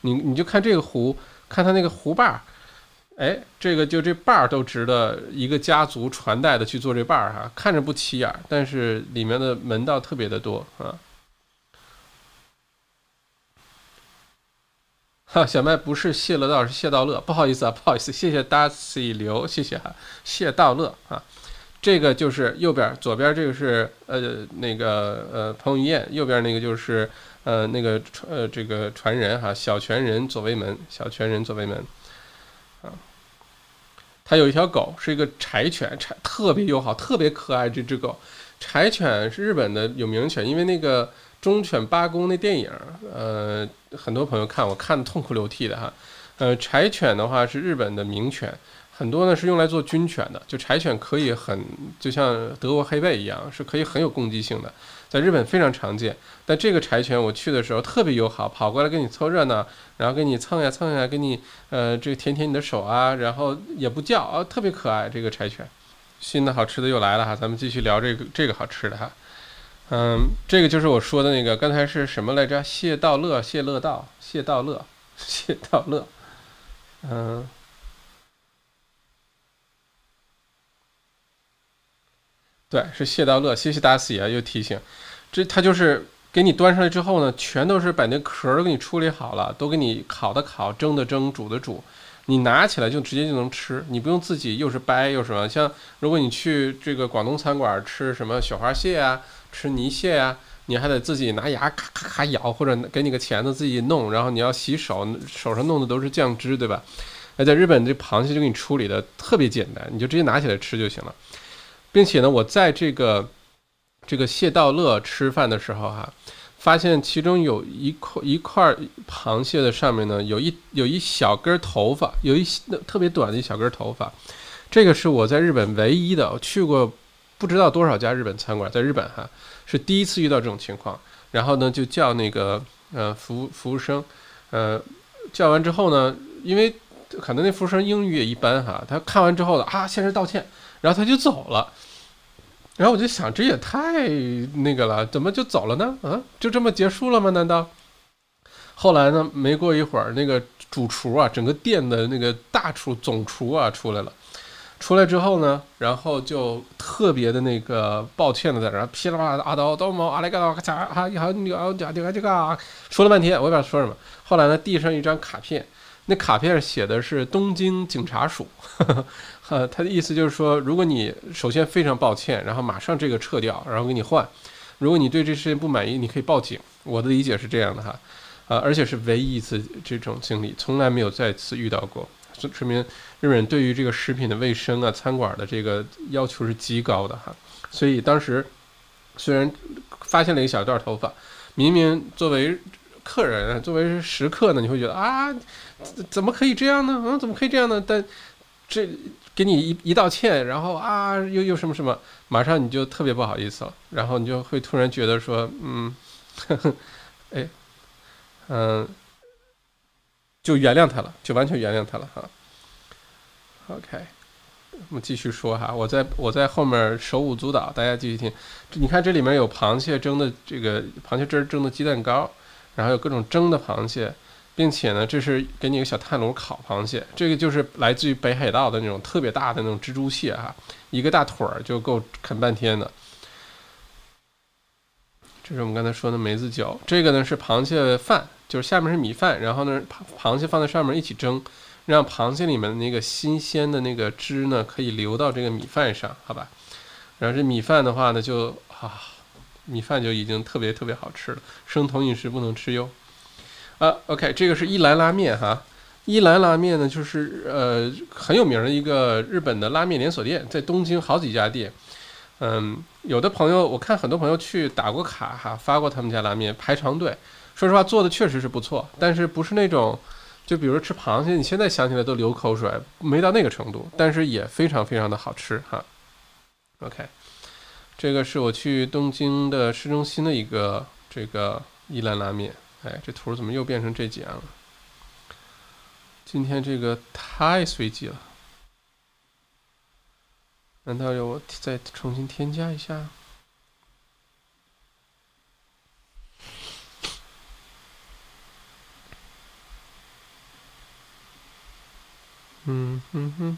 你你就看这个壶，看它那个壶把儿。哎，这个就这把儿都值得一个家族传代的去做这把儿哈，看着不起眼，但是里面的门道特别的多啊。哈，小麦不是谢乐道，是谢道乐，不好意思啊，不好意思，谢谢 Darcy 刘，谢谢哈，谢道乐啊。这个就是右边，左边这个是呃那个呃彭于晏，右边那个就是呃那个传呃这个传人哈，小泉人左卫门，小泉人左卫门。它有一条狗，是一个柴犬，柴特别友好，特别可爱。这只狗，柴犬是日本的有名犬，因为那个《忠犬八公》那电影，呃，很多朋友看，我看的痛哭流涕的哈。呃，柴犬的话是日本的名犬，很多呢是用来做军犬的。就柴犬可以很，就像德国黑背一样，是可以很有攻击性的。在日本非常常见，但这个柴犬我去的时候特别友好，跑过来跟你凑热闹，然后给你蹭呀蹭呀，给你呃这个舔舔你的手啊，然后也不叫啊，特别可爱。这个柴犬，新的好吃的又来了哈，咱们继续聊这个这个好吃的哈，嗯，这个就是我说的那个，刚才是什么来着？谢道乐，谢乐道，谢道乐，谢道乐，嗯，对，是谢道乐，谢谢大喜啊，又提醒。这它就是给你端上来之后呢，全都是把那壳儿给你处理好了，都给你烤的烤，蒸的蒸，煮的煮，你拿起来就直接就能吃，你不用自己又是掰又什么。像如果你去这个广东餐馆吃什么雪花蟹啊，吃泥蟹啊，你还得自己拿牙咔咔咔咬，或者给你个钳子自己弄，然后你要洗手，手上弄的都是酱汁，对吧？那在日本这螃蟹就给你处理的特别简单，你就直接拿起来吃就行了，并且呢，我在这个。这个谢道乐吃饭的时候哈，发现其中有一块一块螃蟹的上面呢，有一有一小根头发，有一特别短的一小根头发。这个是我在日本唯一的，我去过不知道多少家日本餐馆，在日本哈是第一次遇到这种情况。然后呢，就叫那个呃服服务生，呃叫完之后呢，因为可能那服务生英语也一般哈，他看完之后的啊，先是道歉，然后他就走了。然后我就想，这也太那个了，怎么就走了呢？啊，就这么结束了吗？难道？后来呢？没过一会儿，那个主厨啊，整个店的那个大厨、总厨啊出来了。出来之后呢，然后就特别的那个抱歉的在那噼里啪啦的阿刀刀毛阿里嘎多咔嚓啊，你好，你好，你好，你好，这个说了半天，我也不知道说什么。后来呢，递上一张卡片，那卡片写的是东京警察署。呃，他的意思就是说，如果你首先非常抱歉，然后马上这个撤掉，然后给你换。如果你对这事情不满意，你可以报警。我的理解是这样的哈，啊，而且是唯一一次这种经历，从来没有再次遇到过，说说明日本人对于这个食品的卫生啊、餐馆的这个要求是极高的哈。所以当时虽然发现了一小段头发，明明作为客人、作为食客呢，你会觉得啊，怎么可以这样呢？嗯，怎么可以这样呢？但这。给你一一道歉，然后啊，又又什么什么，马上你就特别不好意思了，然后你就会突然觉得说，嗯，呵呵，哎，嗯，就原谅他了，就完全原谅他了哈。OK，我们继续说哈，我在我在后面手舞足蹈，大家继续听。你看这里面有螃蟹蒸的这个螃蟹汁蒸的鸡蛋糕，然后有各种蒸的螃蟹，并且呢，这是给你一个小炭炉烤螃蟹，这个就是来自于北海道的那种特别大的那种蜘蛛蟹哈，一个大腿儿就够啃半天的。这是我们刚才说的梅子酒，这个呢是螃蟹饭，就是下面是米饭，然后呢螃螃蟹放在上面一起蒸。让螃蟹里面的那个新鲜的那个汁呢，可以流到这个米饭上，好吧？然后这米饭的话呢，就啊，米饭就已经特别特别好吃了。生酮饮食不能吃哟。啊，OK，这个是一兰拉面哈。一兰拉面呢，就是呃很有名的一个日本的拉面连锁店，在东京好几家店。嗯，有的朋友我看很多朋友去打过卡哈，发过他们家拉面排长队。说实话，做的确实是不错，但是不是那种。就比如吃螃蟹，你现在想起来都流口水，没到那个程度，但是也非常非常的好吃哈。OK，这个是我去东京的市中心的一个这个伊兰拉面。哎，这图怎么又变成这几样了？今天这个太随机了，难道要我再重新添加一下？嗯哼哼，哼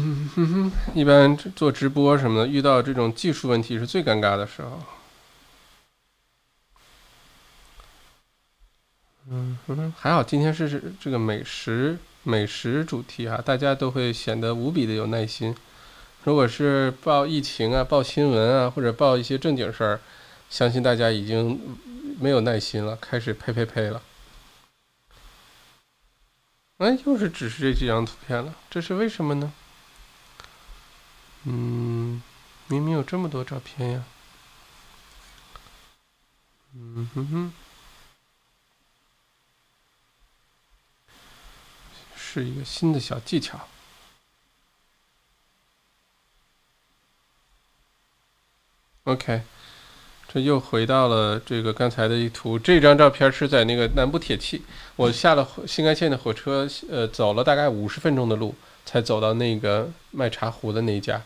哼哼哼，一般做直播什么的，遇到这种技术问题是最尴尬的时候。嗯哼，还好今天是这个美食美食主题啊，大家都会显得无比的有耐心。如果是报疫情啊、报新闻啊，或者报一些正经事儿，相信大家已经没有耐心了，开始呸呸呸了。哎，又是只是这几张图片了，这是为什么呢？嗯，明明有这么多照片呀。嗯哼哼，是一个新的小技巧。OK，这又回到了这个刚才的一图。这张照片是在那个南部铁器，我下了新干线的火车，呃，走了大概五十分钟的路，才走到那个卖茶壶的那一家，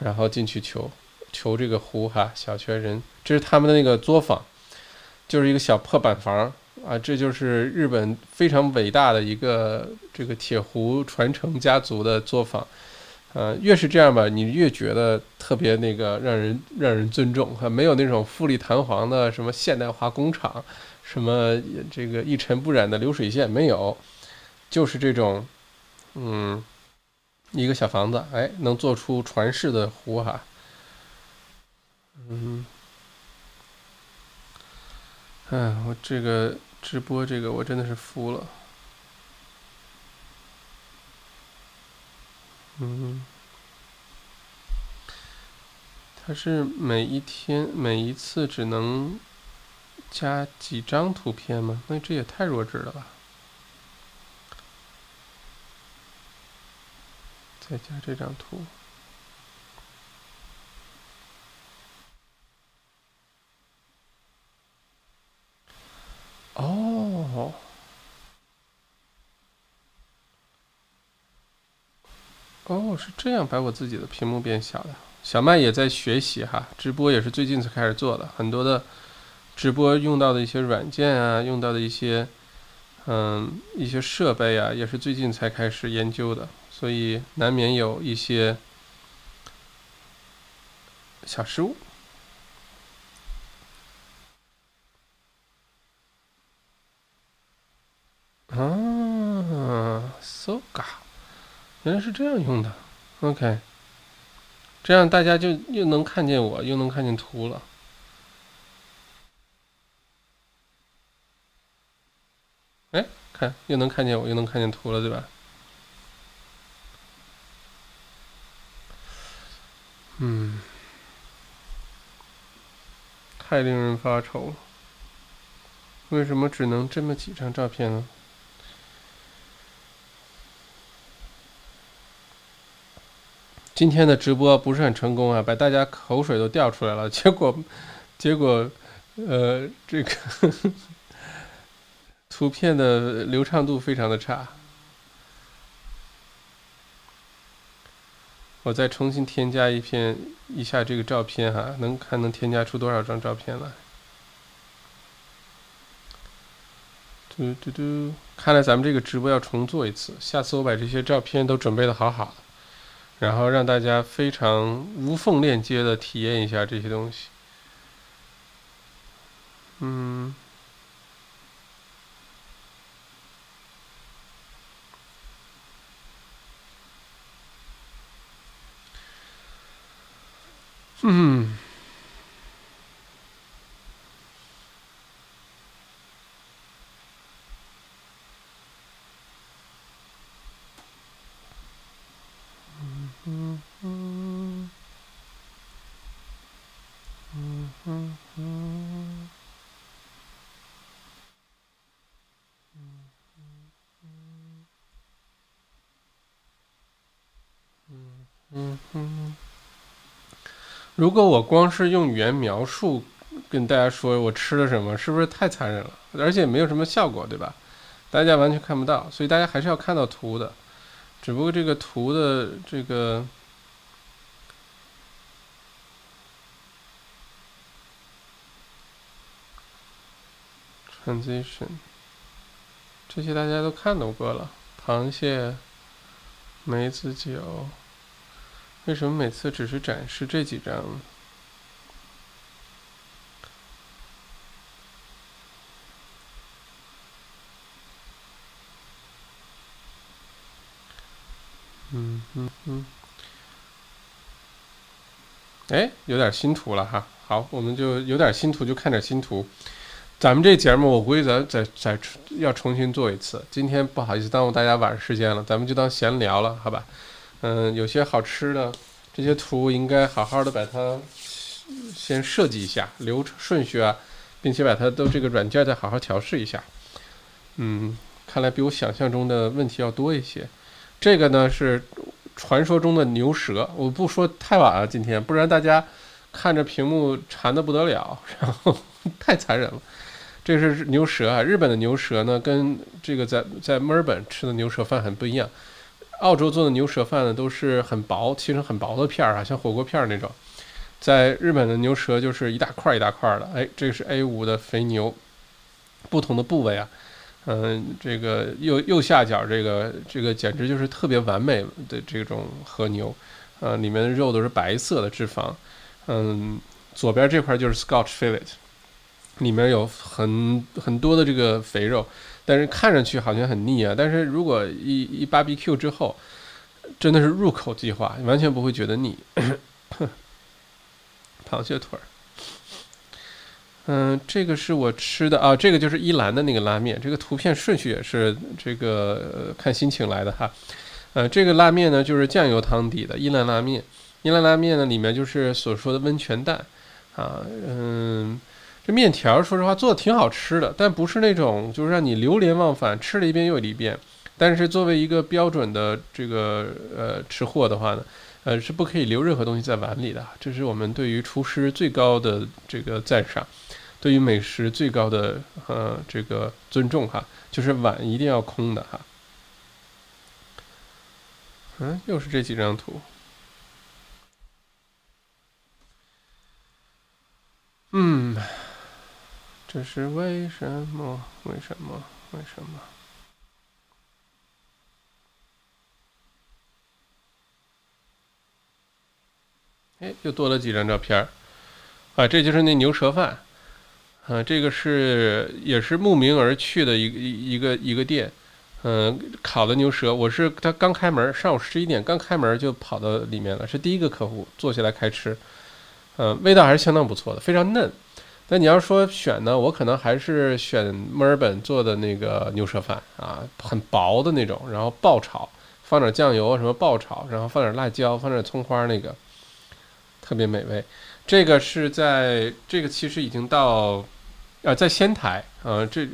然后进去求求这个壶哈，小泉人。这是他们的那个作坊，就是一个小破板房啊，这就是日本非常伟大的一个这个铁壶传承家族的作坊。呃，越是这样吧，你越觉得特别那个让人让人尊重，哈，没有那种富丽堂皇的什么现代化工厂，什么这个一尘不染的流水线没有，就是这种，嗯，一个小房子，哎，能做出传世的壶哈，嗯，哎，我这个直播这个我真的是服了。嗯，它是每一天每一次只能加几张图片吗？那这也太弱智了吧！再加这张图。哦。哦，是这样把我自己的屏幕变小的。小麦也在学习哈，直播也是最近才开始做的，很多的直播用到的一些软件啊，用到的一些嗯一些设备啊，也是最近才开始研究的，所以难免有一些小失误。啊，so ga。原来是这样用的，OK，这样大家就又能看见我，又能看见图了。哎，看，又能看见我，又能看见图了，对吧？嗯，太令人发愁了。为什么只能这么几张照片呢？今天的直播不是很成功啊，把大家口水都掉出来了。结果，结果呃，这个 图片的流畅度非常的差。我再重新添加一片一下这个照片哈，能看能添加出多少张照片来？嘟嘟嘟！看来咱们这个直播要重做一次，下次我把这些照片都准备的好好的，然后让大家非常无缝链接的体验一下这些东西。嗯。嗯。嗯嗯嗯嗯嗯嗯嗯。如果我光是用语言描述跟大家说我吃了什么，是不是太残忍了？而且没有什么效果，对吧？大家完全看不到，所以大家还是要看到图的。只不过这个图的这个 transition 这些大家都看到过了，螃蟹、梅子酒。为什么每次只是展示这几张？嗯嗯嗯。哎，有点新图了哈。好，我们就有点新图，就看点新图。咱们这节目，我估计咱再再要重新做一次。今天不好意思耽误大家晚上时间了，咱们就当闲聊了，好吧？嗯，有些好吃的，这些图应该好好的把它先设计一下流程顺序啊，并且把它都这个软件再好好调试一下。嗯，看来比我想象中的问题要多一些。这个呢是传说中的牛舌，我不说太晚了，今天不然大家看着屏幕馋的不得了，然后太残忍了。这是牛舌啊，日本的牛舌呢跟这个在在墨尔本吃的牛舌饭很不一样。澳洲做的牛舌饭呢，都是很薄，切成很薄的片儿啊，像火锅片儿那种。在日本的牛舌就是一大块一大块的。哎，这个是 A 五的肥牛，不同的部位啊，嗯，这个右右下角这个这个简直就是特别完美的这种和牛，呃，里面的肉都是白色的脂肪，嗯，左边这块就是 Scotch fillet，里面有很很多的这个肥肉。但是看上去好像很腻啊！但是如果一一 BBQ 之后，真的是入口即化，完全不会觉得腻。螃蟹腿儿，嗯，这个是我吃的啊，这个就是伊兰的那个拉面，这个图片顺序也是这个看心情来的哈。呃，这个拉面呢就是酱油汤底的伊兰拉面，伊兰拉面呢里面就是所说的温泉蛋啊，嗯。面条说实话做的挺好吃的，但不是那种就是让你流连忘返，吃了一遍又一遍。但是作为一个标准的这个呃吃货的话呢，呃是不可以留任何东西在碗里的。这是我们对于厨师最高的这个赞赏，对于美食最高的呃这个尊重哈，就是碗一定要空的哈。嗯，又是这几张图。嗯。这是为什么？为什么？为什么？哎，又多了几张照片儿啊！这就是那牛舌饭啊！这个是也是慕名而去的一个一个一个店，嗯，烤的牛舌。我是他刚开门，上午十一点刚开门就跑到里面了，是第一个客户坐下来开吃，嗯，味道还是相当不错的，非常嫩。那你要说选呢，我可能还是选墨尔本做的那个牛舌饭啊，很薄的那种，然后爆炒，放点酱油什么爆炒，然后放点辣椒，放点葱花，那个特别美味。这个是在这个其实已经到啊，在仙台啊，这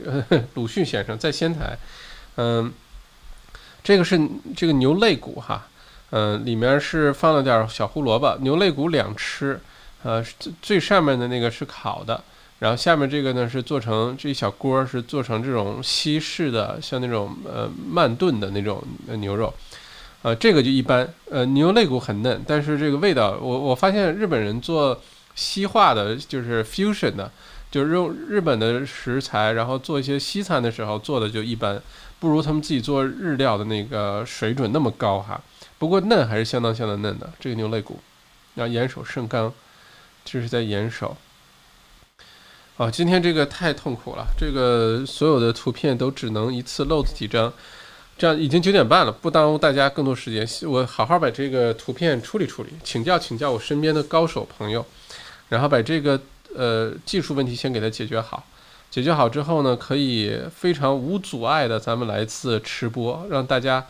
鲁迅先生在仙台，嗯，这个是这个牛肋骨哈，嗯，里面是放了点小胡萝卜，牛肋骨两吃。呃，最最上面的那个是烤的，然后下面这个呢是做成这一小锅是做成这种西式的，像那种呃慢炖的那种牛肉，呃，这个就一般。呃，牛肋骨很嫩，但是这个味道，我我发现日本人做西化的，就是 fusion 的，就是用日本的食材，然后做一些西餐的时候做的就一般，不如他们自己做日料的那个水准那么高哈。不过嫩还是相当相当嫩的，这个牛肋骨，然后严守圣刚，这是在严守。哦，今天这个太痛苦了，这个所有的图片都只能一次漏几张，这样已经九点半了，不耽误大家更多时间。我好好把这个图片处理处理，请教请教我身边的高手朋友，然后把这个呃技术问题先给它解决好。解决好之后呢，可以非常无阻碍的咱们来次吃播，让大家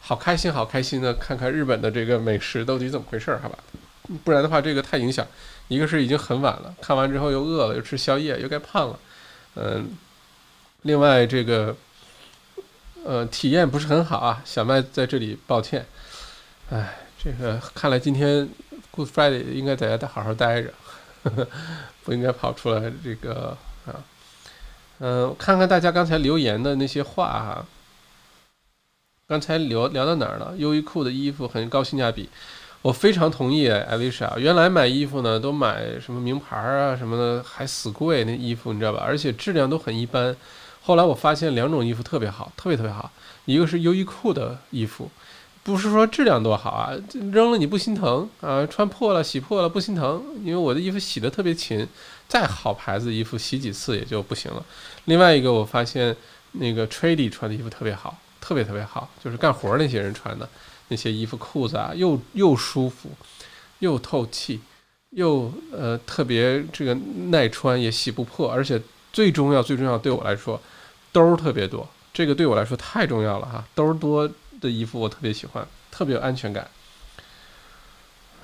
好开心好开心的看看日本的这个美食到底怎么回事儿，好吧？不然的话，这个太影响。一个是已经很晚了，看完之后又饿了，又吃宵夜，又该胖了，嗯，另外这个，呃，体验不是很好啊。小麦在这里抱歉，哎，这个看来今天 Good Friday 应该在家好好待着，呵 呵不应该跑出来这个啊，嗯，看看大家刚才留言的那些话哈。刚才聊聊到哪儿了？优衣库的衣服很高性价比。我非常同意艾丽莎。原来买衣服呢，都买什么名牌啊什么的，还死贵那衣服，你知道吧？而且质量都很一般。后来我发现两种衣服特别好，特别特别好。一个是优衣库的衣服，不是说质量多好啊，扔了你不心疼啊，穿破了洗破了不心疼，因为我的衣服洗的特别勤，再好牌子衣服洗几次也就不行了。另外一个我发现那个 Trady 穿的衣服特别好，特别特别好，就是干活那些人穿的。那些衣服裤子啊，又又舒服，又透气，又呃特别这个耐穿，也洗不破，而且最重要最重要对我来说，兜儿特别多，这个对我来说太重要了哈，兜儿多的衣服我特别喜欢，特别有安全感。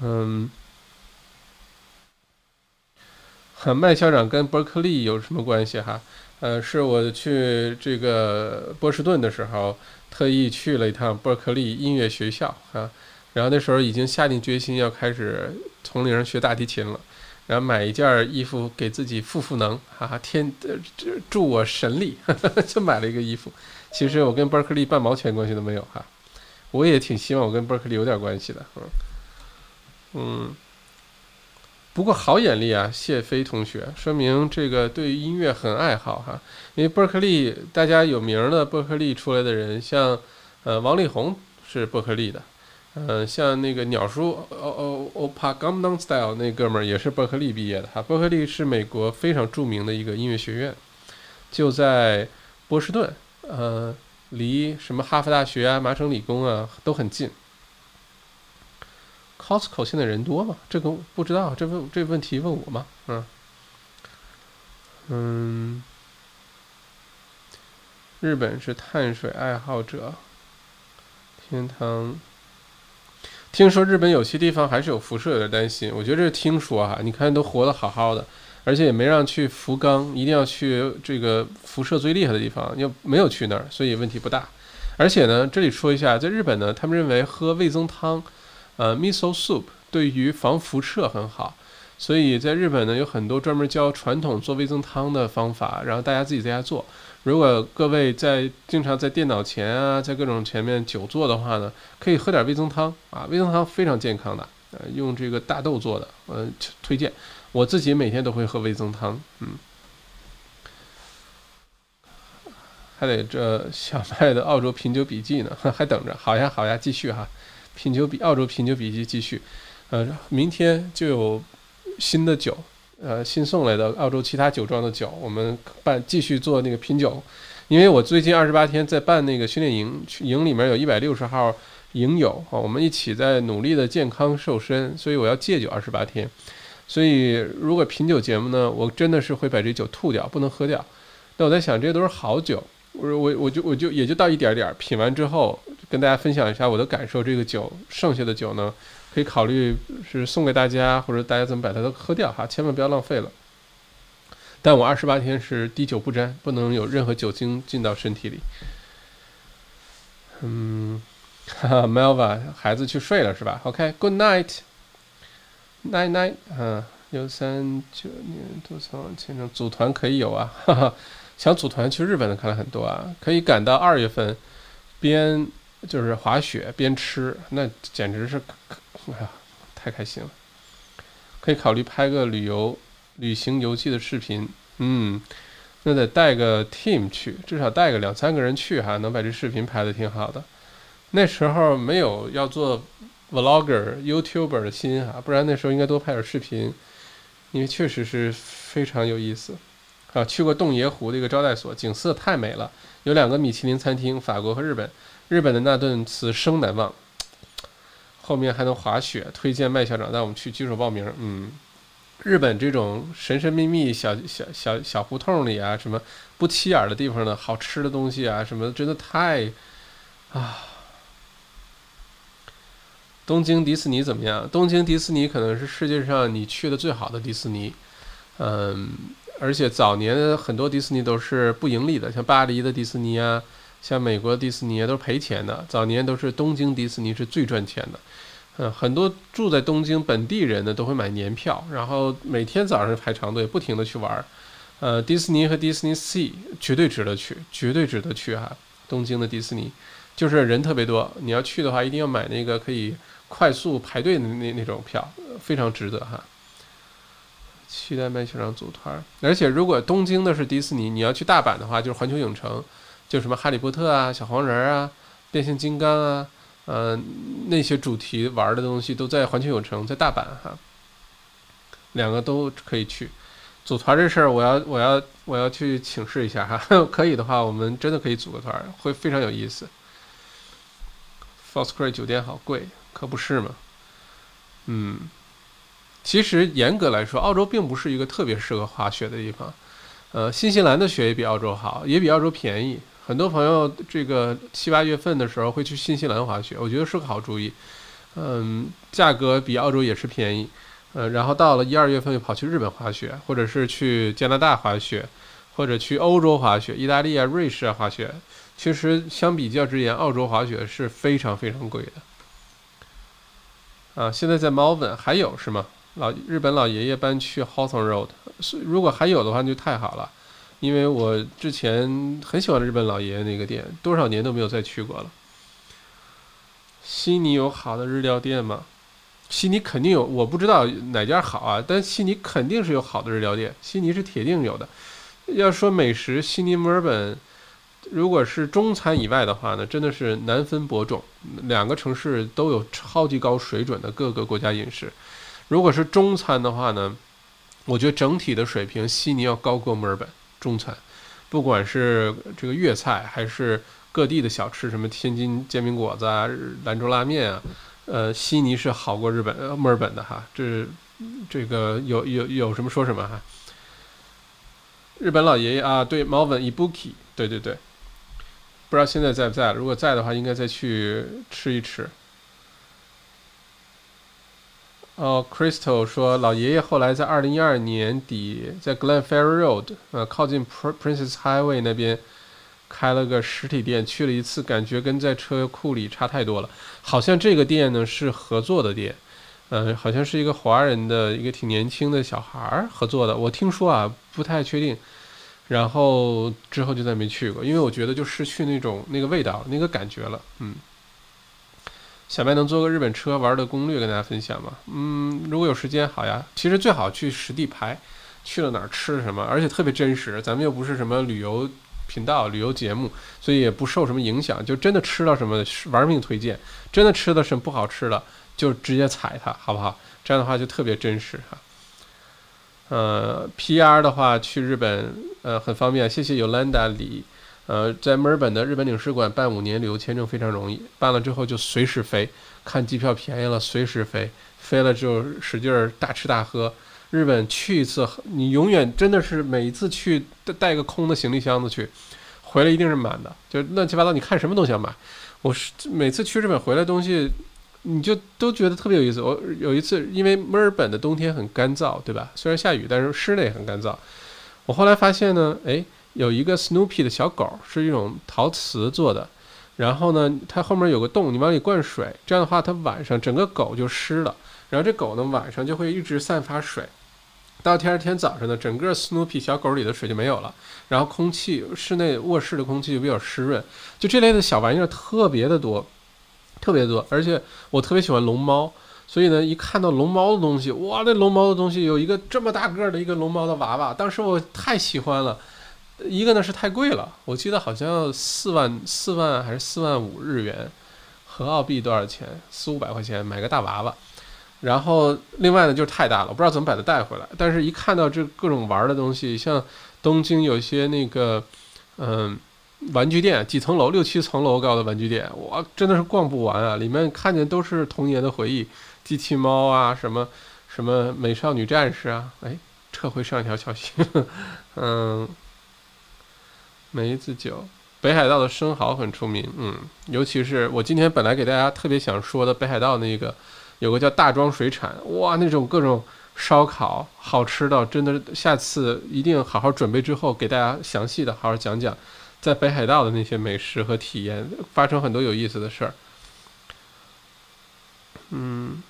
嗯，麦校长跟伯克利有什么关系哈？呃，是我去这个波士顿的时候。特意去了一趟伯克利音乐学校啊，然后那时候已经下定决心要开始从零学大提琴了，然后买一件衣服给自己赋赋能，哈哈，天，助我神力，就买了一个衣服。其实我跟伯克利半毛钱关系都没有哈，我也挺希望我跟伯克利有点关系的，嗯，嗯。不过好眼力啊，谢飞同学，说明这个对音乐很爱好哈。因为伯克利，大家有名的伯克利出来的人，像呃王力宏是伯克利的，嗯，像那个鸟叔哦哦哦帕 Gangnam Style 那哥们儿也是伯克利毕业的哈。伯克利是美国非常著名的一个音乐学院，就在波士顿，呃，离什么哈佛大学啊、麻省理工啊都很近。Costco 现在人多吗？这个不知道，这问这问题问我吗？嗯嗯，日本是碳水爱好者，天堂。听说日本有些地方还是有辐射，有点担心。我觉得这是听说哈，你看都活得好好的，而且也没让去福冈，一定要去这个辐射最厉害的地方，又没有去那儿，所以问题不大。而且呢，这里说一下，在日本呢，他们认为喝味增汤。呃，miso soup 对于防辐射很好，所以在日本呢有很多专门教传统做味增汤的方法，然后大家自己在家做。如果各位在经常在电脑前啊，在各种前面久坐的话呢，可以喝点味增汤啊，味增汤非常健康的，呃，用这个大豆做的，呃，推荐。我自己每天都会喝味增汤，嗯。还得这小麦的澳洲品酒笔记呢，还等着。好呀，好呀，继续哈。品酒比澳洲品酒笔记继续，呃，明天就有新的酒，呃，新送来的澳洲其他酒庄的酒，我们办继续做那个品酒。因为我最近二十八天在办那个训练营，营里面有一百六十号营友啊，我们一起在努力的健康瘦身，所以我要戒酒二十八天。所以如果品酒节目呢，我真的是会把这酒吐掉，不能喝掉。那我在想，这都是好酒。我我我就我就也就倒一点点，品完之后跟大家分享一下我的感受。这个酒剩下的酒呢，可以考虑是送给大家，或者大家怎么把它都喝掉哈，千万不要浪费了。但我二十八天是滴酒不沾，不能有任何酒精进到身体里。嗯，哈 哈，Melva，孩子去睡了是吧？OK，Good night，night night，嗯，六三九年多仓签证组团可以有啊，哈哈，想组团去日本的看来很多啊，可以赶到二月份，边就是滑雪边吃，那简直是，哎呀，太开心了。可以考虑拍个旅游旅行游记的视频，嗯，那得带个 team 去，至少带个两三个人去哈，能把这视频拍的挺好的。那时候没有要做 vlogger、youtuber 的心哈，不然那时候应该多拍点视频，因为确实是非常有意思。啊，去过洞爷湖的一个招待所，景色太美了，有两个米其林餐厅，法国和日本，日本的那顿此生难忘。后面还能滑雪，推荐麦校长带我们去举手报名。嗯，日本这种神神秘秘小小小小胡同里啊，什么不起眼的地方的好吃的东西啊，什么真的太啊。东京迪士尼怎么样？东京迪士尼可能是世界上你去的最好的迪士尼。嗯，而且早年很多迪士尼都是不盈利的，像巴黎的迪士尼啊。像美国迪士尼啊都是赔钱的，早年都是东京迪士尼是最赚钱的，嗯，很多住在东京本地人呢都会买年票，然后每天早上排长队，不停的去玩儿，呃，迪士尼和迪士尼 Sea 绝对值得去，绝对值得去哈，东京的迪士尼就是人特别多，你要去的话一定要买那个可以快速排队的那那种票，非常值得哈。期待麦校长组团，而且如果东京的是迪士尼，你要去大阪的话就是环球影城。就什么哈利波特啊、小黄人啊、变形金刚啊，呃，那些主题玩的东西都在环球影城，在大阪哈，两个都可以去。组团这事儿，我要我要我要去请示一下哈，可以的话，我们真的可以组个团，会非常有意思。f o s c r a y 酒店好贵，可不是嘛？嗯，其实严格来说，澳洲并不是一个特别适合滑雪的地方。呃，新西兰的雪也比澳洲好，也比澳洲便宜。很多朋友这个七八月份的时候会去新西兰滑雪，我觉得是个好主意。嗯，价格比澳洲也是便宜。呃，然后到了一二月份又跑去日本滑雪，或者是去加拿大滑雪，或者去欧洲滑雪，意大利啊、瑞士啊滑雪。其实相比较之言，澳洲滑雪是非常非常贵的。啊，现在在 Melbourne 还有是吗？老日本老爷爷搬去 Hawthorne Road，是如果还有的话就太好了。因为我之前很喜欢日本老爷爷那个店，多少年都没有再去过了。悉尼有好的日料店吗？悉尼肯定有，我不知道哪家好啊，但悉尼肯定是有好的日料店，悉尼是铁定有的。要说美食，悉尼、墨尔本，如果是中餐以外的话呢，真的是难分伯仲，两个城市都有超级高水准的各个国家饮食。如果是中餐的话呢，我觉得整体的水平，悉尼要高过墨尔本。中餐，不管是这个粤菜还是各地的小吃，什么天津煎饼果子啊、兰州拉面啊，呃，悉尼是好过日本呃、墨尔本的哈。这这个有有有什么说什么哈。日本老爷爷啊，对，Malvin Ibuki，对对对，不知道现在在不在？如果在的话，应该再去吃一吃。哦，Crystal 说，老爷爷后来在二零一二年底在 Glen Ferry Road，呃，靠近 Princess Highway 那边开了个实体店，去了一次，感觉跟在车库里差太多了。好像这个店呢是合作的店，嗯，好像是一个华人的一个挺年轻的小孩儿合作的。我听说啊，不太确定。然后之后就再没去过，因为我觉得就失去那种那个味道、那个感觉了，嗯。小白能做个日本车玩的攻略跟大家分享吗？嗯，如果有时间，好呀。其实最好去实地拍，去了哪儿吃什么，而且特别真实。咱们又不是什么旅游频道、旅游节目，所以也不受什么影响。就真的吃到什么，玩命推荐。真的吃的什么不好吃的，就直接踩它，好不好？这样的话就特别真实哈。呃，PR 的话去日本，呃，很方便。谢谢 Yolanda 李。呃，在墨尔本的日本领事馆办五年旅游签证非常容易，办了之后就随时飞，看机票便宜了随时飞，飞了就使劲儿大吃大喝。日本去一次，你永远真的是每一次去带个空的行李箱子去，回来一定是满的，就乱七八糟，你看什么都想买。我是每次去日本回来东西，你就都觉得特别有意思。我有一次，因为墨尔本的冬天很干燥，对吧？虽然下雨，但是室内很干燥。我后来发现呢，哎。有一个 Snoopy 的小狗，是一种陶瓷做的，然后呢，它后面有个洞，你往里灌水，这样的话，它晚上整个狗就湿了，然后这狗呢晚上就会一直散发水，到第二天早上呢，整个 Snoopy 小狗里的水就没有了，然后空气室内卧室的空气就比较湿润，就这类的小玩意儿特别的多，特别多，而且我特别喜欢龙猫，所以呢，一看到龙猫的东西，哇，那龙猫的东西有一个这么大个儿的一个龙猫的娃娃，当时我太喜欢了，一个呢是太贵了，我记得好像四万四万还是四万五日元，合澳币多少钱？四五百块钱买个大娃娃。然后另外呢就是太大了，我不知道怎么把它带回来。但是一看到这各种玩的东西，像东京有些那个，嗯，玩具店，几层楼，六七层楼高的玩具店，我，真的是逛不完啊！里面看见都是童年的回忆，机器猫啊，什么什么美少女战士啊。哎，撤回上一条消息。嗯，梅子酒，北海道的生蚝很出名。嗯，尤其是我今天本来给大家特别想说的北海道那个。有个叫大庄水产，哇，那种各种烧烤好吃的，真的，下次一定好好准备之后给大家详细的好好讲讲，在北海道的那些美食和体验，发生很多有意思的事儿。嗯，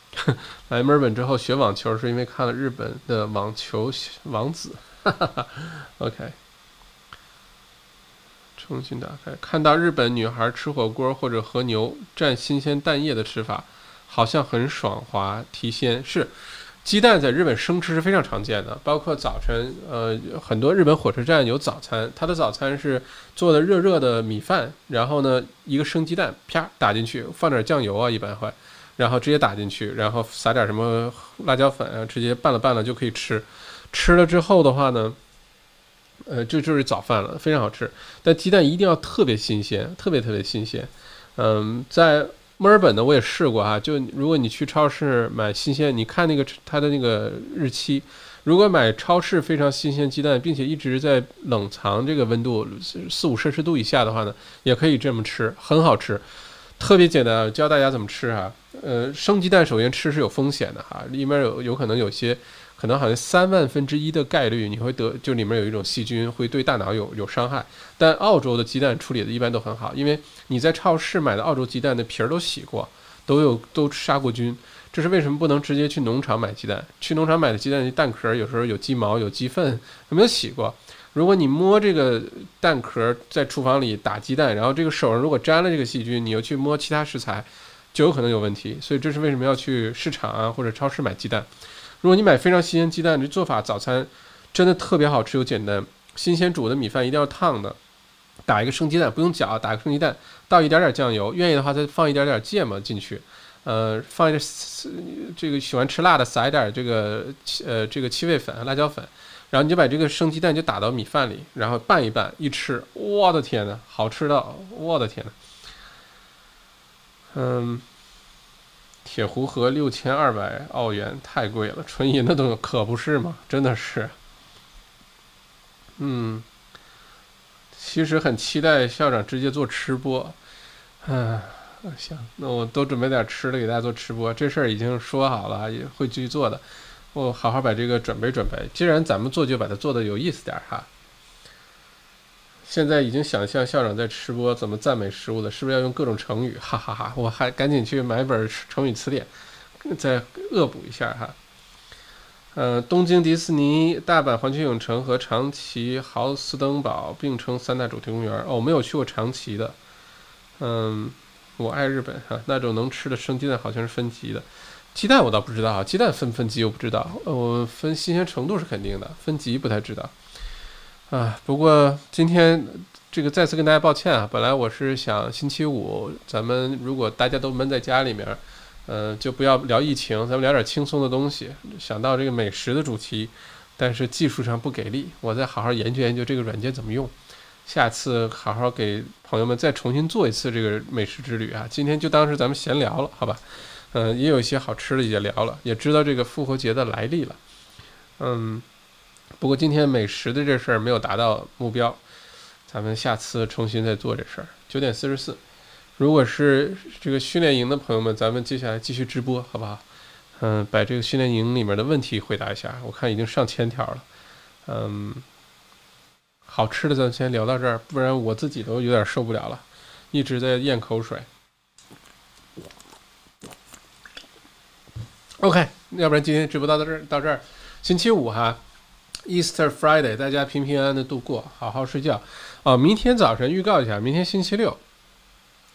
来墨尔本之后学网球是因为看了日本的网球王子，OK，重新打开，看到日本女孩吃火锅或者和牛蘸新鲜蛋液的吃法。好像很爽滑提鲜，是鸡蛋在日本生吃是非常常见的，包括早晨，呃，很多日本火车站有早餐，它的早餐是做的热热的米饭，然后呢一个生鸡蛋啪打进去，放点酱油啊，一般会，然后直接打进去，然后撒点什么辣椒粉啊，直接拌了拌了就可以吃。吃了之后的话呢，呃，这就是早饭了，非常好吃。但鸡蛋一定要特别新鲜，特别特别新鲜。嗯，在。墨尔本的我也试过哈，就如果你去超市买新鲜，你看那个它的那个日期，如果买超市非常新鲜鸡蛋，并且一直在冷藏这个温度四五摄氏度以下的话呢，也可以这么吃，很好吃，特别简单，教大家怎么吃哈。呃，生鸡蛋首先吃是有风险的哈，里面有有可能有些。可能好像三万分之一的概率你会得，就里面有一种细菌会对大脑有有伤害。但澳洲的鸡蛋处理的一般都很好，因为你在超市买的澳洲鸡蛋的皮儿都洗过，都有都杀过菌。这是为什么不能直接去农场买鸡蛋？去农场买的鸡蛋蛋壳有时候有鸡毛有鸡粪，没有洗过。如果你摸这个蛋壳在厨房里打鸡蛋，然后这个手上如果沾了这个细菌，你又去摸其他食材，就有可能有问题。所以这是为什么要去市场啊或者超市买鸡蛋。如果你买非常新鲜鸡蛋，这做法早餐真的特别好吃又简单。新鲜煮的米饭一定要烫的，打一个生鸡蛋，不用搅，打个生鸡蛋，倒一点点酱油，愿意的话再放一点点芥末进去，呃，放一点这个喜欢吃辣的撒一点这个呃这个七味粉、辣椒粉，然后你就把这个生鸡蛋就打到米饭里，然后拌一拌，一吃，我的天呐，好吃到我的天呐，嗯。铁壶河六千二百澳元，太贵了。纯银的东西可不是吗？真的是。嗯，其实很期待校长直接做吃播。嗯，行，那我多准备点吃的给大家做吃播。这事儿已经说好了，也会继续做的。我好好把这个准备准备。既然咱们做，就把它做的有意思点哈。现在已经想象校长在吃播怎么赞美食物了，是不是要用各种成语？哈哈哈！我还赶紧去买本成语词典，再恶补一下哈。呃，东京迪士尼、大阪环球影城和长崎豪斯登堡并称三大主题公园。哦，我没有去过长崎的。嗯，我爱日本哈，那种能吃的生鸡蛋好像是分级的，鸡蛋我倒不知道啊，鸡蛋分分级我不知道，我分新鲜程度是肯定的，分级不太知道。啊，不过今天这个再次跟大家抱歉啊，本来我是想星期五咱们如果大家都闷在家里面，呃，就不要聊疫情，咱们聊点轻松的东西。想到这个美食的主题，但是技术上不给力，我再好好研究研究这个软件怎么用。下次好好给朋友们再重新做一次这个美食之旅啊。今天就当是咱们闲聊了，好吧？嗯，也有一些好吃的也聊了，也知道这个复活节的来历了，嗯。不过今天美食的这事儿没有达到目标，咱们下次重新再做这事儿。九点四十四，如果是这个训练营的朋友们，咱们接下来继续直播，好不好？嗯，把这个训练营里面的问题回答一下。我看已经上千条了。嗯，好吃的咱先聊到这儿，不然我自己都有点受不了了，一直在咽口水。OK，要不然今天直播到到这儿，到这儿。星期五哈，Easter Friday，大家平平安安的度过，好好睡觉。哦，明天早晨预告一下，明天星期六，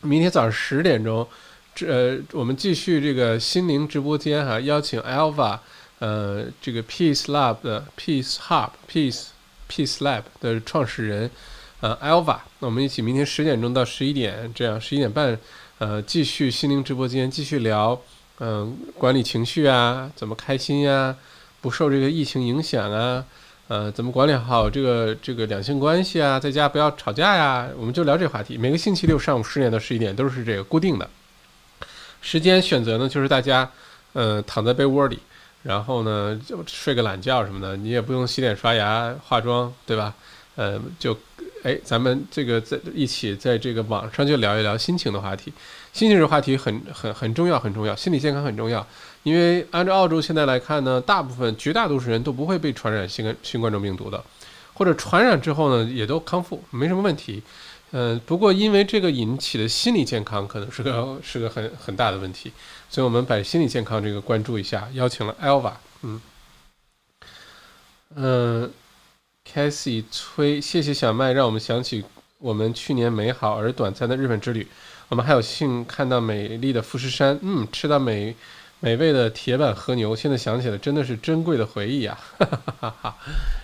明天早上十点钟，这呃，我们继续这个心灵直播间哈，邀请 Alva，呃，这个 Peace Lab 的 Peace Hub Peace Peace Lab 的创始人，呃，Alva，那我们一起明天十点钟到十一点，这样十一点半，呃，继续心灵直播间继续聊，嗯，管理情绪啊，怎么开心呀，不受这个疫情影响啊。呃，怎么管理好这个这个两性关系啊？在家不要吵架呀！我们就聊这个话题。每个星期六上午十点到十一点都是这个固定的时间选择呢，就是大家呃躺在被窝里，然后呢就睡个懒觉什么的，你也不用洗脸刷牙化妆，对吧？呃，就哎，咱们这个在一起在这个网上就聊一聊心情的话题。心情这个话题很很很重要，很重要，心理健康很重要。因为按照澳洲现在来看呢，大部分绝大多数人都不会被传染新冠新冠状病毒的，或者传染之后呢，也都康复，没什么问题。嗯，不过因为这个引起的心理健康可能是个 是个很很大的问题，所以我们把心理健康这个关注一下，邀请了 Alva，嗯嗯 Casey 崔，谢谢小麦，让我们想起我们去年美好而短暂的日本之旅。我们还有幸看到美丽的富士山，嗯，吃到美美味的铁板和牛。现在想起来，真的是珍贵的回忆啊！哈哈哈哈哈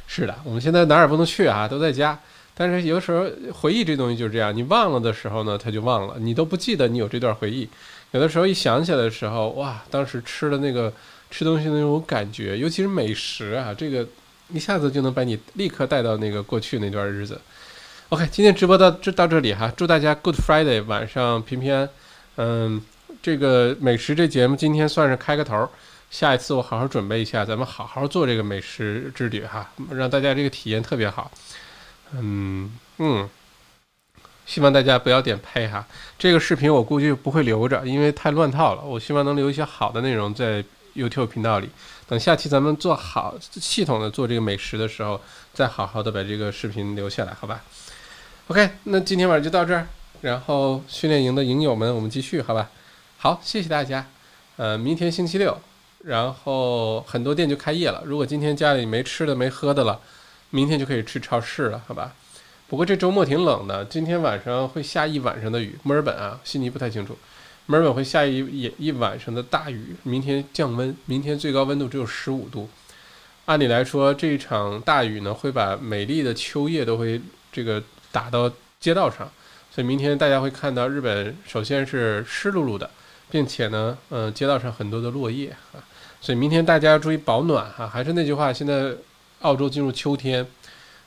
是的，我们现在哪儿也不能去啊，都在家。但是有的时候回忆这东西就是这样，你忘了的时候呢，它就忘了，你都不记得你有这段回忆。有的时候一想起来的时候，哇，当时吃的那个吃东西的那种感觉，尤其是美食啊，这个一下子就能把你立刻带到那个过去那段日子。OK，今天直播到这到这里哈，祝大家 Good Friday，晚上平平安。嗯，这个美食这节目今天算是开个头，下一次我好好准备一下，咱们好好做这个美食之旅哈，让大家这个体验特别好。嗯嗯，希望大家不要点呸哈，这个视频我估计不会留着，因为太乱套了。我希望能留一些好的内容在 YouTube 频道里，等下期咱们做好系统的做这个美食的时候，再好好的把这个视频留下来，好吧？OK，那今天晚上就到这儿。然后训练营的营友们，我们继续，好吧？好，谢谢大家。呃，明天星期六，然后很多店就开业了。如果今天家里没吃的、没喝的了，明天就可以去超市了，好吧？不过这周末挺冷的，今天晚上会下一晚上的雨。墨尔本啊，悉尼不太清楚。墨尔本会下一一一晚上的大雨，明天降温，明天最高温度只有十五度。按理来说，这一场大雨呢，会把美丽的秋叶都会这个。打到街道上，所以明天大家会看到日本首先是湿漉漉的，并且呢，嗯，街道上很多的落叶啊，所以明天大家要注意保暖哈。还是那句话，现在澳洲进入秋天，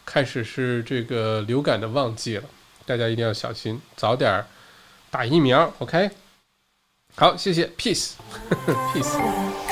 开始是这个流感的旺季了，大家一定要小心，早点打疫苗。OK，好，谢谢，Peace，Peace。